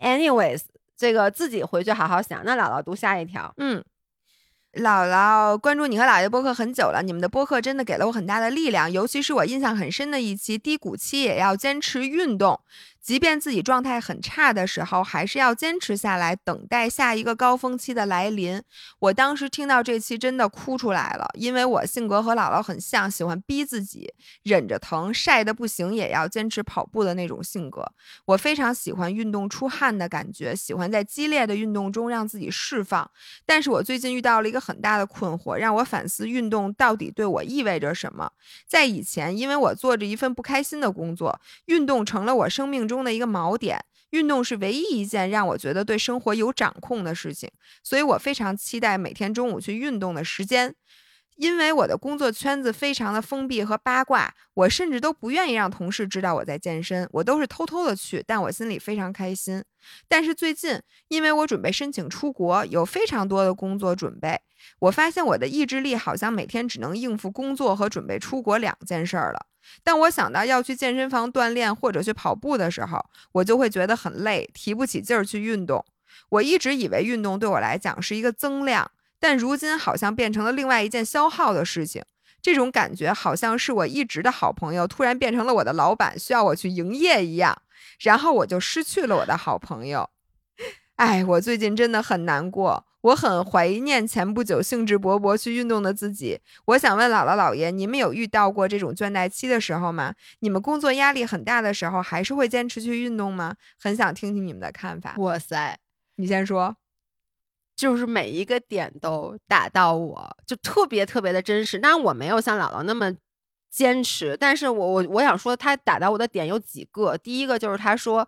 ？Anyways，这个自己回去好好想。那姥姥读下一条。嗯，姥姥关注你和姥爷播客很久了，你们的播客真的给了我很大的力量，尤其是我印象很深的一期，低谷期也要坚持运动，即便自己状态很差的时候，还是要坚持下来，等待下一个高峰期的来临。我当时听到这期真的哭出来了，因为我性格和姥姥很像，喜欢逼自己，忍着疼，晒得不行也要坚持跑步的那种性格。我非常喜欢运动出汗的感觉，喜欢在激烈的运动中让自己释放。但是我最近遇到了一个很大的困惑，让我反思运动到底对我意味着什么。在以前，因为我做着一份不开心的工作，运动成了我生命中中的一个锚点。运动是唯一一件让我觉得对生活有掌控的事情，所以我非常期待每天中午去运动的时间。因为我的工作圈子非常的封闭和八卦，我甚至都不愿意让同事知道我在健身，我都是偷偷的去，但我心里非常开心。但是最近，因为我准备申请出国，有非常多的工作准备，我发现我的意志力好像每天只能应付工作和准备出国两件事儿了。当我想到要去健身房锻炼或者去跑步的时候，我就会觉得很累，提不起劲儿去运动。我一直以为运动对我来讲是一个增量，但如今好像变成了另外一件消耗的事情。这种感觉好像是我一直的好朋友突然变成了我的老板，需要我去营业一样，然后我就失去了我的好朋友。哎，我最近真的很难过，我很怀念前不久兴致勃勃去运动的自己。我想问姥姥姥爷，你们有遇到过这种倦怠期的时候吗？你们工作压力很大的时候，还是会坚持去运动吗？很想听听你们的看法。哇塞，你先说。就是每一个点都打到我，就特别特别的真实。当然我没有像姥姥那么坚持，但是我我我想说，他打到我的点有几个。第一个就是他说。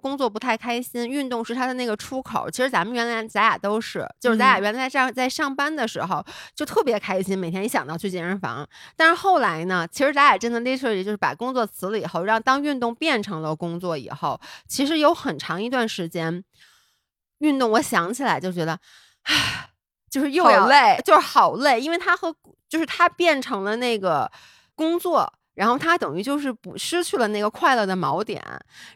工作不太开心，运动是他的那个出口。其实咱们原来咱俩都是，就是咱俩原来在上在上班的时候就特别开心，每天一想到去健身房。但是后来呢，其实咱俩真的 literally 就是把工作辞了以后，让当运动变成了工作以后，其实有很长一段时间，运动我想起来就觉得，唉，就是又要累就是好累，因为它和就是它变成了那个工作。然后它等于就是不失去了那个快乐的锚点。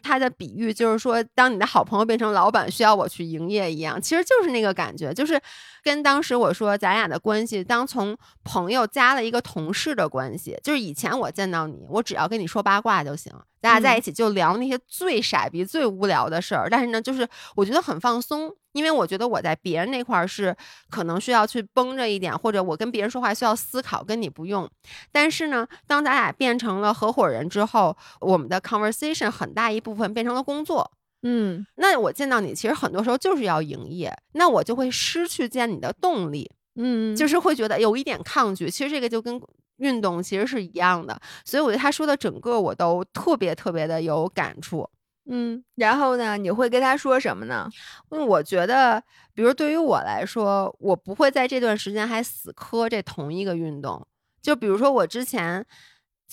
他的比喻就是说，当你的好朋友变成老板，需要我去营业一样，其实就是那个感觉，就是跟当时我说咱俩的关系，当从朋友加了一个同事的关系，就是以前我见到你，我只要跟你说八卦就行，咱俩在一起就聊那些最傻逼、最无聊的事儿。但是呢，就是我觉得很放松。因为我觉得我在别人那块儿是可能需要去绷着一点，或者我跟别人说话需要思考，跟你不用。但是呢，当咱俩变成了合伙人之后，我们的 conversation 很大一部分变成了工作。嗯那我见到你，其实很多时候就是要营业，那我就会失去见你的动力，嗯，就是会觉得有一点抗拒。其实这个就跟运动其实是一样的，所以我觉得他说的整个我都特别特别的有感触。嗯，然后呢，你会跟他说什么呢？因为我觉得，比如对于我来说，我不会在这段时间还死磕这同一个运动。就比如说我之前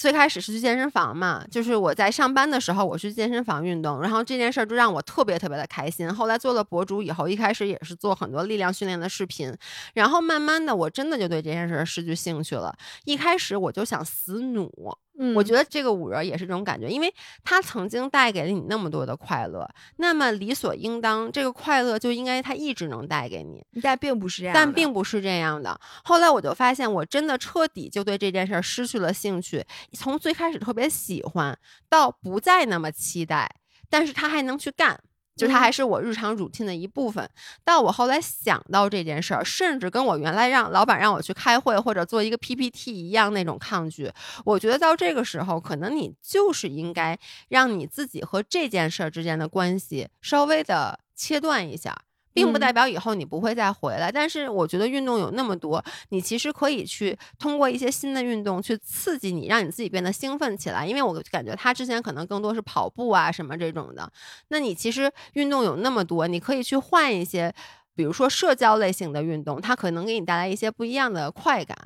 最开始是去健身房嘛，就是我在上班的时候我去健身房运动，然后这件事儿就让我特别特别的开心。后来做了博主以后，一开始也是做很多力量训练的视频，然后慢慢的我真的就对这件事失去兴趣了。一开始我就想死努，嗯我觉得这个五人也是这种感觉，因为他曾经带给了你那么多的快乐，那么理所应当，这个快乐就应该他一直能带给你，但并不是这样，但并不是这样的。后来我就发现，我真的彻底就对这件事儿失去了兴趣，从最开始特别喜欢，到不再那么期待，但是他还能去干。就是它还是我日常 routine 的一部分。但我后来想到这件事儿，甚至跟我原来让老板让我去开会或者做一个 PPT 一样那种抗拒，我觉得到这个时候，可能你就是应该让你自己和这件事儿之间的关系稍微的切断一下。并不代表以后你不会再回来，但是我觉得运动有那么多，你其实可以去通过一些新的运动去刺激你，让你自己变得兴奋起来。因为我感觉他之前可能更多是跑步啊什么这种的，那你其实运动有那么多，你可以去换一些，比如说社交类型的运动，它可能给你带来一些不一样的快感。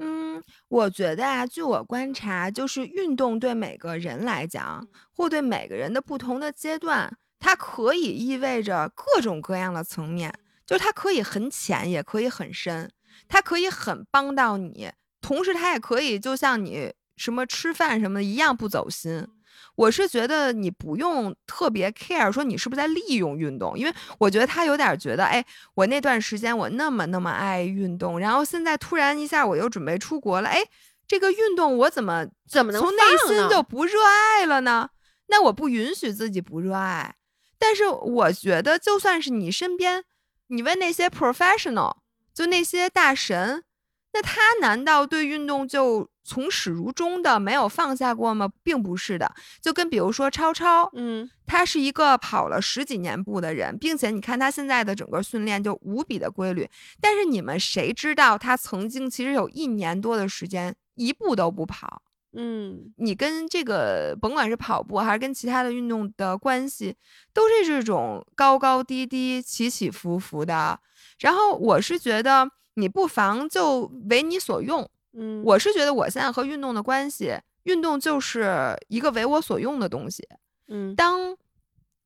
嗯，我觉得啊，据我观察，就是运动对每个人来讲，或对每个人的不同的阶段。它可以意味着各种各样的层面，就是它可以很浅，也可以很深，它可以很帮到你，同时它也可以就像你什么吃饭什么的一样不走心。我是觉得你不用特别 care 说你是不是在利用运动，因为我觉得他有点觉得，哎，我那段时间我那么那么爱运动，然后现在突然一下我又准备出国了，哎，这个运动我怎么怎么能从内心就不热爱了呢？那我不允许自己不热爱。但是我觉得，就算是你身边，你问那些 professional，就那些大神，那他难道对运动就从始如终的没有放下过吗？并不是的。就跟比如说超超，嗯，他是一个跑了十几年步的人，并且你看他现在的整个训练就无比的规律。但是你们谁知道他曾经其实有一年多的时间一步都不跑？嗯，你跟这个甭管是跑步还是跟其他的运动的关系，都是这种高高低低、起起伏伏的。然后我是觉得你不妨就为你所用。嗯，我是觉得我现在和运动的关系，运动就是一个为我所用的东西。嗯，当。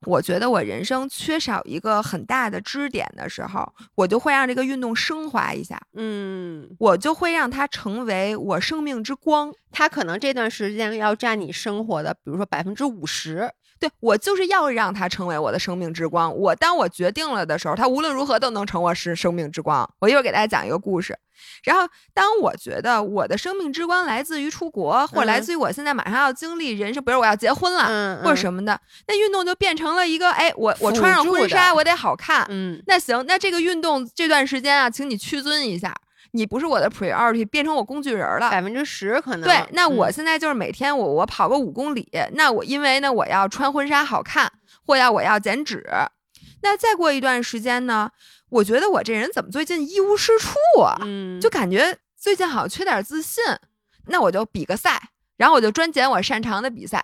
我觉得我人生缺少一个很大的支点的时候，我就会让这个运动升华一下，嗯，我就会让它成为我生命之光。它可能这段时间要占你生活的，比如说百分之五十。对我就是要让它成为我的生命之光。我当我决定了的时候，它无论如何都能成我是生命之光。我一会儿给大家讲一个故事。然后，当我觉得我的生命之光来自于出国，或者来自于我现在马上要经历人生，比如我要结婚了，嗯或者什么的，那运动就变成了一个，哎，我我穿上婚纱，我得好看。嗯，那行，那这个运动这段时间啊，请你屈尊一下。你不是我的 priority，变成我工具人了，百分之十可能。对，那我现在就是每天我我跑个五公里，那我因为呢我要穿婚纱好看，或要我要减脂，那再过一段时间呢，我觉得我这人怎么最近一无是处啊？嗯，就感觉最近好像缺点自信，那我就比个赛，然后我就专捡我擅长的比赛，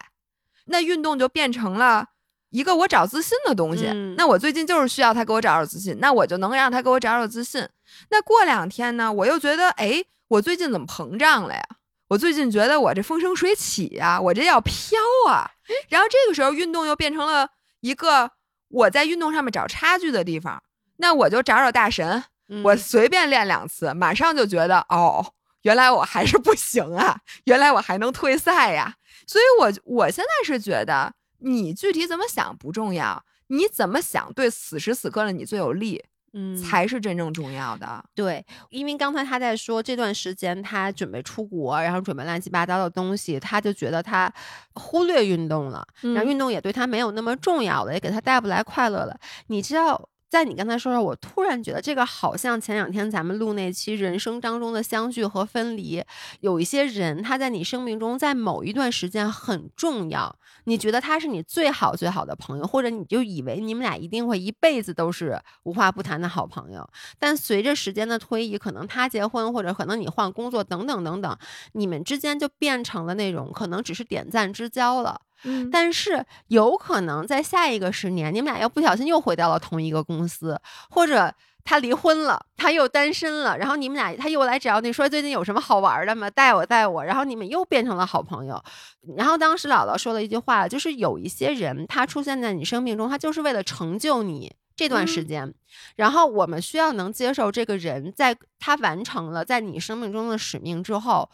那运动就变成了。一个我找自信的东西，那我最近就是需要他给我找找自信，那我就能让他给我找找自信。那过两天呢，我又觉得，哎，我最近怎么膨胀了呀？我最近觉得我这风生水起呀，我这要飘啊。然后这个时候运动又变成了一个我在运动上面找差距的地方，那我就找找大神，我随便练两次，马上就觉得，哦，原来我还是不行啊，原来我还能退赛呀。所以，我我现在是觉得。你具体怎么想不重要，你怎么想对此时此刻的你最有利，嗯，才是真正重要的。对，因为刚才他在说这段时间他准备出国，然后准备乱七八糟的东西，他就觉得他忽略运动了，然后运动也对他没有那么重要了，也给他带不来快乐了。你知道？在你刚才说的，我突然觉得这个好像前两天咱们录那期人生当中的相聚和分离，有一些人他在你生命中在某一段时间很重要，你觉得他是你最好最好的朋友，或者你就以为你们俩一定会一辈子都是无话不谈的好朋友，但随着时间的推移，可能他结婚，或者可能你换工作等等等等，你们之间就变成了那种可能只是点赞之交了。嗯，但是有可能在下一个十年，你们俩又不小心又回到了同一个公司，或者他离婚了，他又单身了，然后你们俩他又来找你说最近有什么好玩的吗？带我带我，然后你们又变成了好朋友。然后当时姥姥说了一句话，就是有一些人他出现在你生命中，他就是为了成就你。这段时间，然后我们需要能接受这个人，在他完成了在你生命中的使命之后，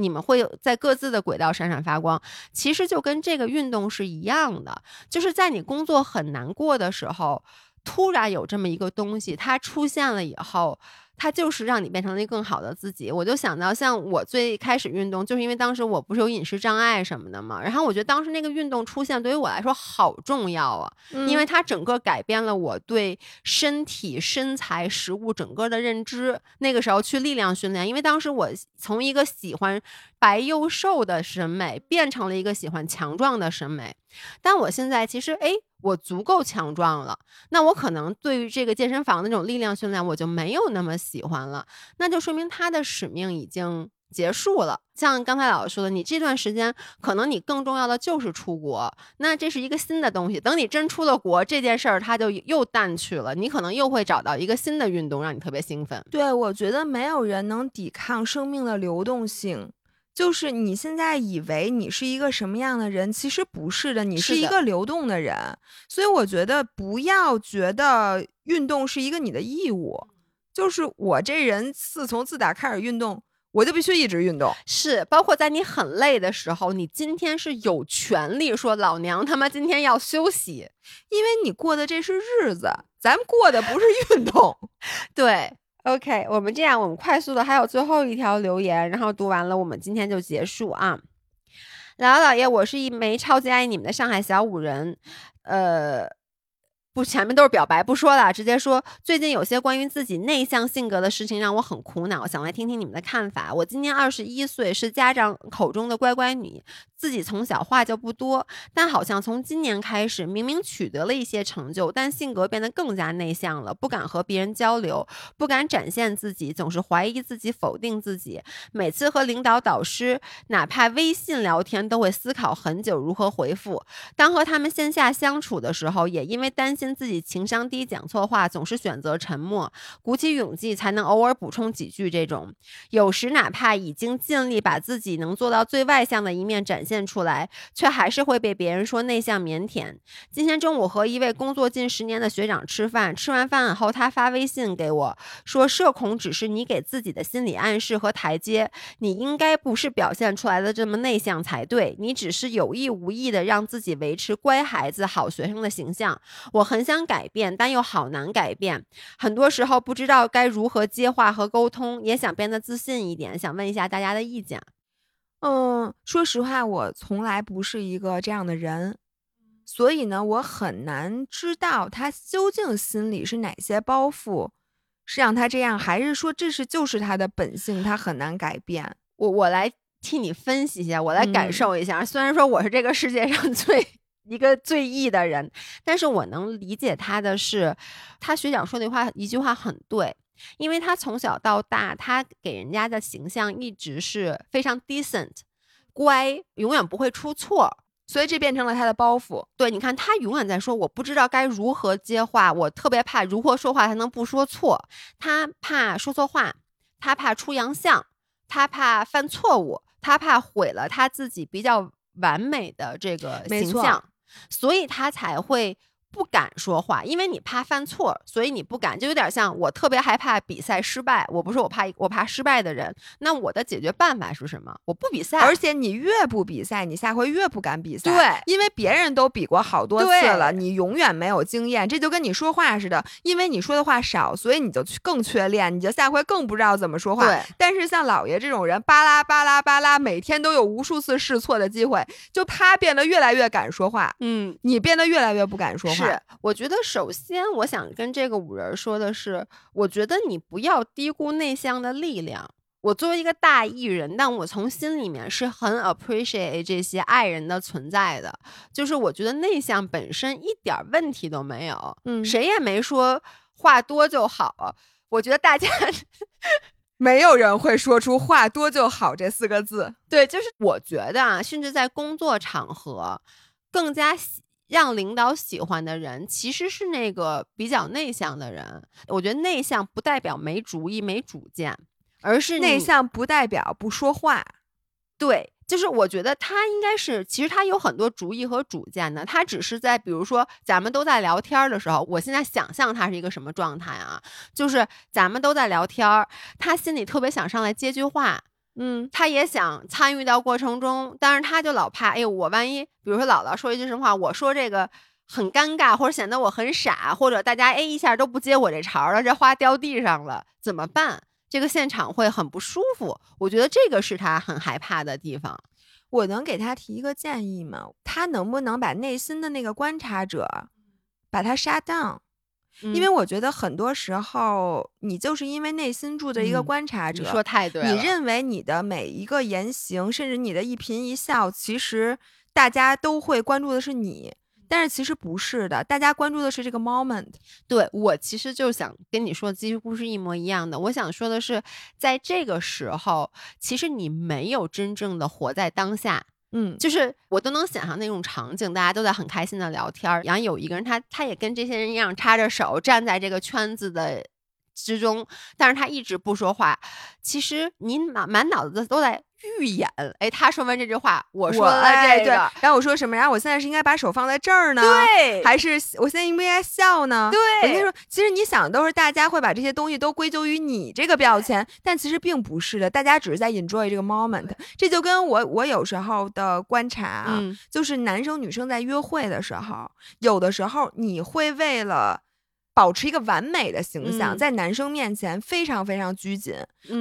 你们会有在各自的轨道闪闪发光。其实就跟这个运动是一样的，就是在你工作很难过的时候，突然有这么一个东西，它出现了以后。它就是让你变成了一个更好的自己。我就想到，像我最开始运动，就是因为当时我不是有饮食障碍什么的嘛。然后我觉得当时那个运动出现对于我来说好重要啊，因为它整个改变了我对身体、身材、食物整个的认知。那个时候去力量训练，因为当时我从一个喜欢白又瘦的审美变成了一个喜欢强壮的审美。但我现在其实哎。我足够强壮了，那我可能对于这个健身房的那种力量训练，我就没有那么喜欢了。那就说明他的使命已经结束了。像刚才老师说的，你这段时间可能你更重要的就是出国，那这是一个新的东西。等你真出了国，这件事儿它就又淡去了。你可能又会找到一个新的运动，让你特别兴奋。对，我觉得没有人能抵抗生命的流动性。就是你现在以为你是一个什么样的人，其实不是的，你是一个流动的人。所以我觉得不要觉得运动是一个你的义务。就是我这人自从自打开始运动，我就必须一直运动。是，包括在你很累的时候，你今天是有权利说老娘他妈今天要休息，因为你过的这是日子，咱们过的不是运动。对。OK，我们这样，我们快速的还有最后一条留言，然后读完了，我们今天就结束啊。姥姥姥爷，我是一枚超级爱你们的上海小五人，呃。不，前面都是表白，不说了，直接说。最近有些关于自己内向性格的事情让我很苦恼，想来听听你们的看法。我今年二十一岁，是家长口中的乖乖女，自己从小话就不多，但好像从今年开始，明明取得了一些成就，但性格变得更加内向了，不敢和别人交流，不敢展现自己，总是怀疑自己，否定自己。每次和领导、导师，哪怕微信聊天，都会思考很久如何回复。当和他们线下相处的时候，也因为担心。自己情商低，讲错话总是选择沉默，鼓起勇气才能偶尔补充几句。这种有时哪怕已经尽力把自己能做到最外向的一面展现现出来，却还是会被别人说内向腼腆。今天中午和一位工作近十年的学长吃饭，吃完饭后他发微信给我说：“社恐只是你给自己的心理暗示和台阶，你应该不是表现出来的这么内向才对，你只是有意无意的让自己维持乖孩子、好学生的形象。”我。很想改变，但又好难改变。很多时候不知道该如何接话和沟通，也想变得自信一点。想问一下大家的意见。嗯，说实话，我从来不是一个这样的人，所以呢，我很难知道他究竟心里是哪些包袱是让他这样，还是说这是就是他的本性，他很难改变。我我来替你分析一下，我来感受一下。虽然说我是这个世界上 最。一个最义的人，但是我能理解他的是，他学长说那话一句话很对，因为他从小到大，他给人家的形象一直是非常 decent，乖，永远不会出错，所以这变成了他的包袱。对，你看他永远在说，我不知道该如何接话，我特别怕如何说话才能不说错，他怕说错话，他怕出洋相，他怕犯错误，他怕毁了他自己比较完美的这个形象。所以他才会。不敢说话，因为你怕犯错，所以你不敢，就有点像我特别害怕比赛失败。我不是我怕我怕失败的人，那我的解决办法是什么？我不比赛。而且你越不比赛，你下回越不敢比赛。对，因为别人都比过好多次了，你永远没有经验。这就跟你说话似的，因为你说的话少，所以你就更缺练，你就下回更不知道怎么说话。对。但是像老爷这种人，巴拉巴拉巴拉，每天都有无数次试错的机会，就他变得越来越敢说话。嗯，你变得越来越不敢说话。是，我觉得。首先，我想跟这个五人说的是，我觉得你不要低估内向的力量。我作为一个大艺人，但我从心里面是很 appreciate 这些爱人的存在的。就是我觉得内向本身一点问题都没有，嗯，谁也没说话多就好。我觉得大家 没有人会说出话多就好这四个字。对，就是我觉得啊，甚至在工作场合更加。让领导喜欢的人其实是那个比较内向的人。我觉得内向不代表没主意、没主见，而是内向不代表不说话。对，就是我觉得他应该是，其实他有很多主意和主见的。他只是在，比如说咱们都在聊天的时候，我现在想象他是一个什么状态啊？就是咱们都在聊天，他心里特别想上来接句话。嗯，他也想参与到过程中，但是他就老怕，哎呦，我万一，比如说姥姥说一句什么话，我说这个很尴尬，或者显得我很傻，或者大家 A 一下都不接我这茬了，这花掉地上了，怎么办？这个现场会很不舒服。我觉得这个是他很害怕的地方。我能给他提一个建议吗？他能不能把内心的那个观察者，把他杀 down？因为我觉得很多时候，你就是因为内心住着一个观察者，你说太对了。你认为你的每一个言行，甚至你的一颦一笑，其实大家都会关注的是你，但是其实不是的，大家关注的是这个 moment。对我其实就想跟你说，几乎是一模一样的。我想说的是，在这个时候，其实你没有真正的活在当下。嗯，就是我都能想象那种场景，大家都在很开心的聊天儿，然后有一个人他他也跟这些人一样插着手站在这个圈子的之中，但是他一直不说话。其实你满满脑子都在。预演，哎，他说完这句话，我说了这个，然后我说什么？然后我现在是应该把手放在这儿呢，对，还是我现在应不应该笑呢？对，我跟你说，其实你想的都是大家会把这些东西都归咎于你这个标签，但其实并不是的，大家只是在 enjoy 这个 moment。这就跟我我有时候的观察，嗯，就是男生女生在约会的时候，有的时候你会为了。保持一个完美的形象，在男生面前非常非常拘谨，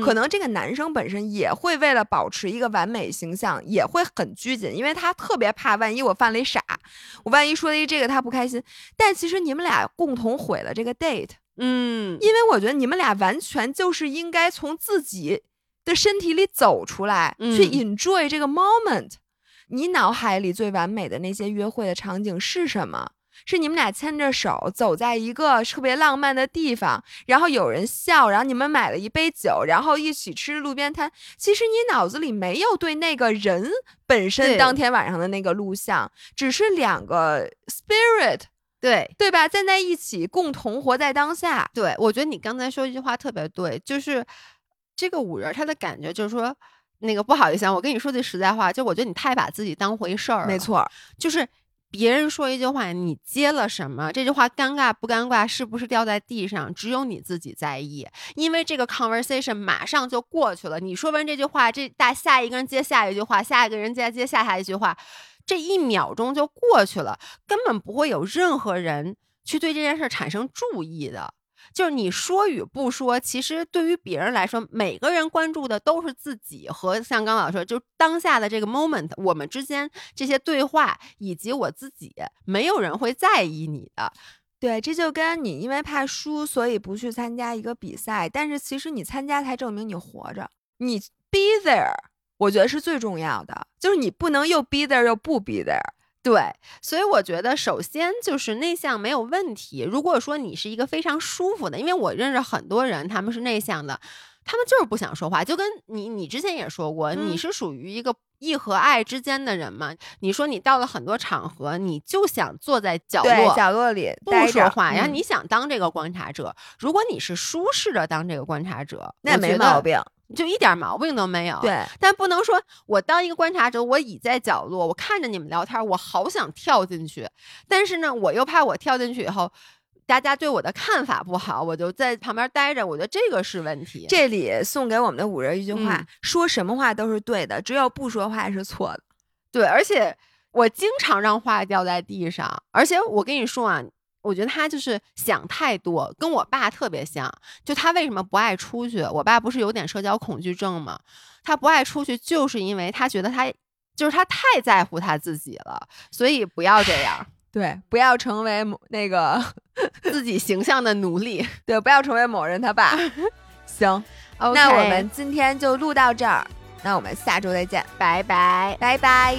可能这个男生本身也会为了保持一个完美形象，也会很拘谨，因为他特别怕万一我犯了一傻，我万一说了一这个他不开心。但其实你们俩共同毁了这个 date，嗯，因为我觉得你们俩完全就是应该从自己的身体里走出来，去 enjoy 这个 moment。你脑海里最完美的那些约会的场景是什么？是你们俩牵着手走在一个特别浪漫的地方，然后有人笑，然后你们买了一杯酒，然后一起吃路边摊。其实你脑子里没有对那个人本身当天晚上的那个录像，只是两个 spirit，对对吧？站在一起，共同活在当下。对我觉得你刚才说一句话特别对，就是这个五人他的感觉就是说，那个不好意思啊，我跟你说句实在话，就我觉得你太把自己当回事儿了。没错，就是。别人说一句话，你接了什么？这句话尴尬不尴尬？是不是掉在地上？只有你自己在意，因为这个 conversation 马上就过去了。你说完这句话，这大下一个人接下一句话，下一个人接接下下一句话，这一秒钟就过去了，根本不会有任何人去对这件事产生注意的。就是你说与不说，其实对于别人来说，每个人关注的都是自己和像刚老师说，就当下的这个 moment，我们之间这些对话以及我自己，没有人会在意你的。对，这就跟你因为怕输，所以不去参加一个比赛，但是其实你参加才证明你活着，你 be there，我觉得是最重要的，就是你不能又 be there 又不 be there。对，所以我觉得首先就是内向没有问题。如果说你是一个非常舒服的，因为我认识很多人，他们是内向的，他们就是不想说话。就跟你，你之前也说过，你是属于一个意和爱之间的人嘛。你说你到了很多场合，你就想坐在角落角落里不说话，然后你想当这个观察者。如果你是舒适的当这个观察者，那没毛病。就一点毛病都没有，对，但不能说我当一个观察者，我倚在角落，我看着你们聊天，我好想跳进去，但是呢，我又怕我跳进去以后，大家对我的看法不好，我就在旁边待着，我觉得这个是问题。这里送给我们的五人一句话：说什么话都是对的，只有不说话是错的。对，而且我经常让话掉在地上，而且我跟你说啊。我觉得他就是想太多，跟我爸特别像。就他为什么不爱出去？我爸不是有点社交恐惧症吗？他不爱出去，就是因为他觉得他就是他太在乎他自己了。所以不要这样，对，不要成为某那个自己形象的奴隶，对，不要成为某人他爸。行，那我们今天就录到这儿，那我们下周再见，拜拜，拜拜。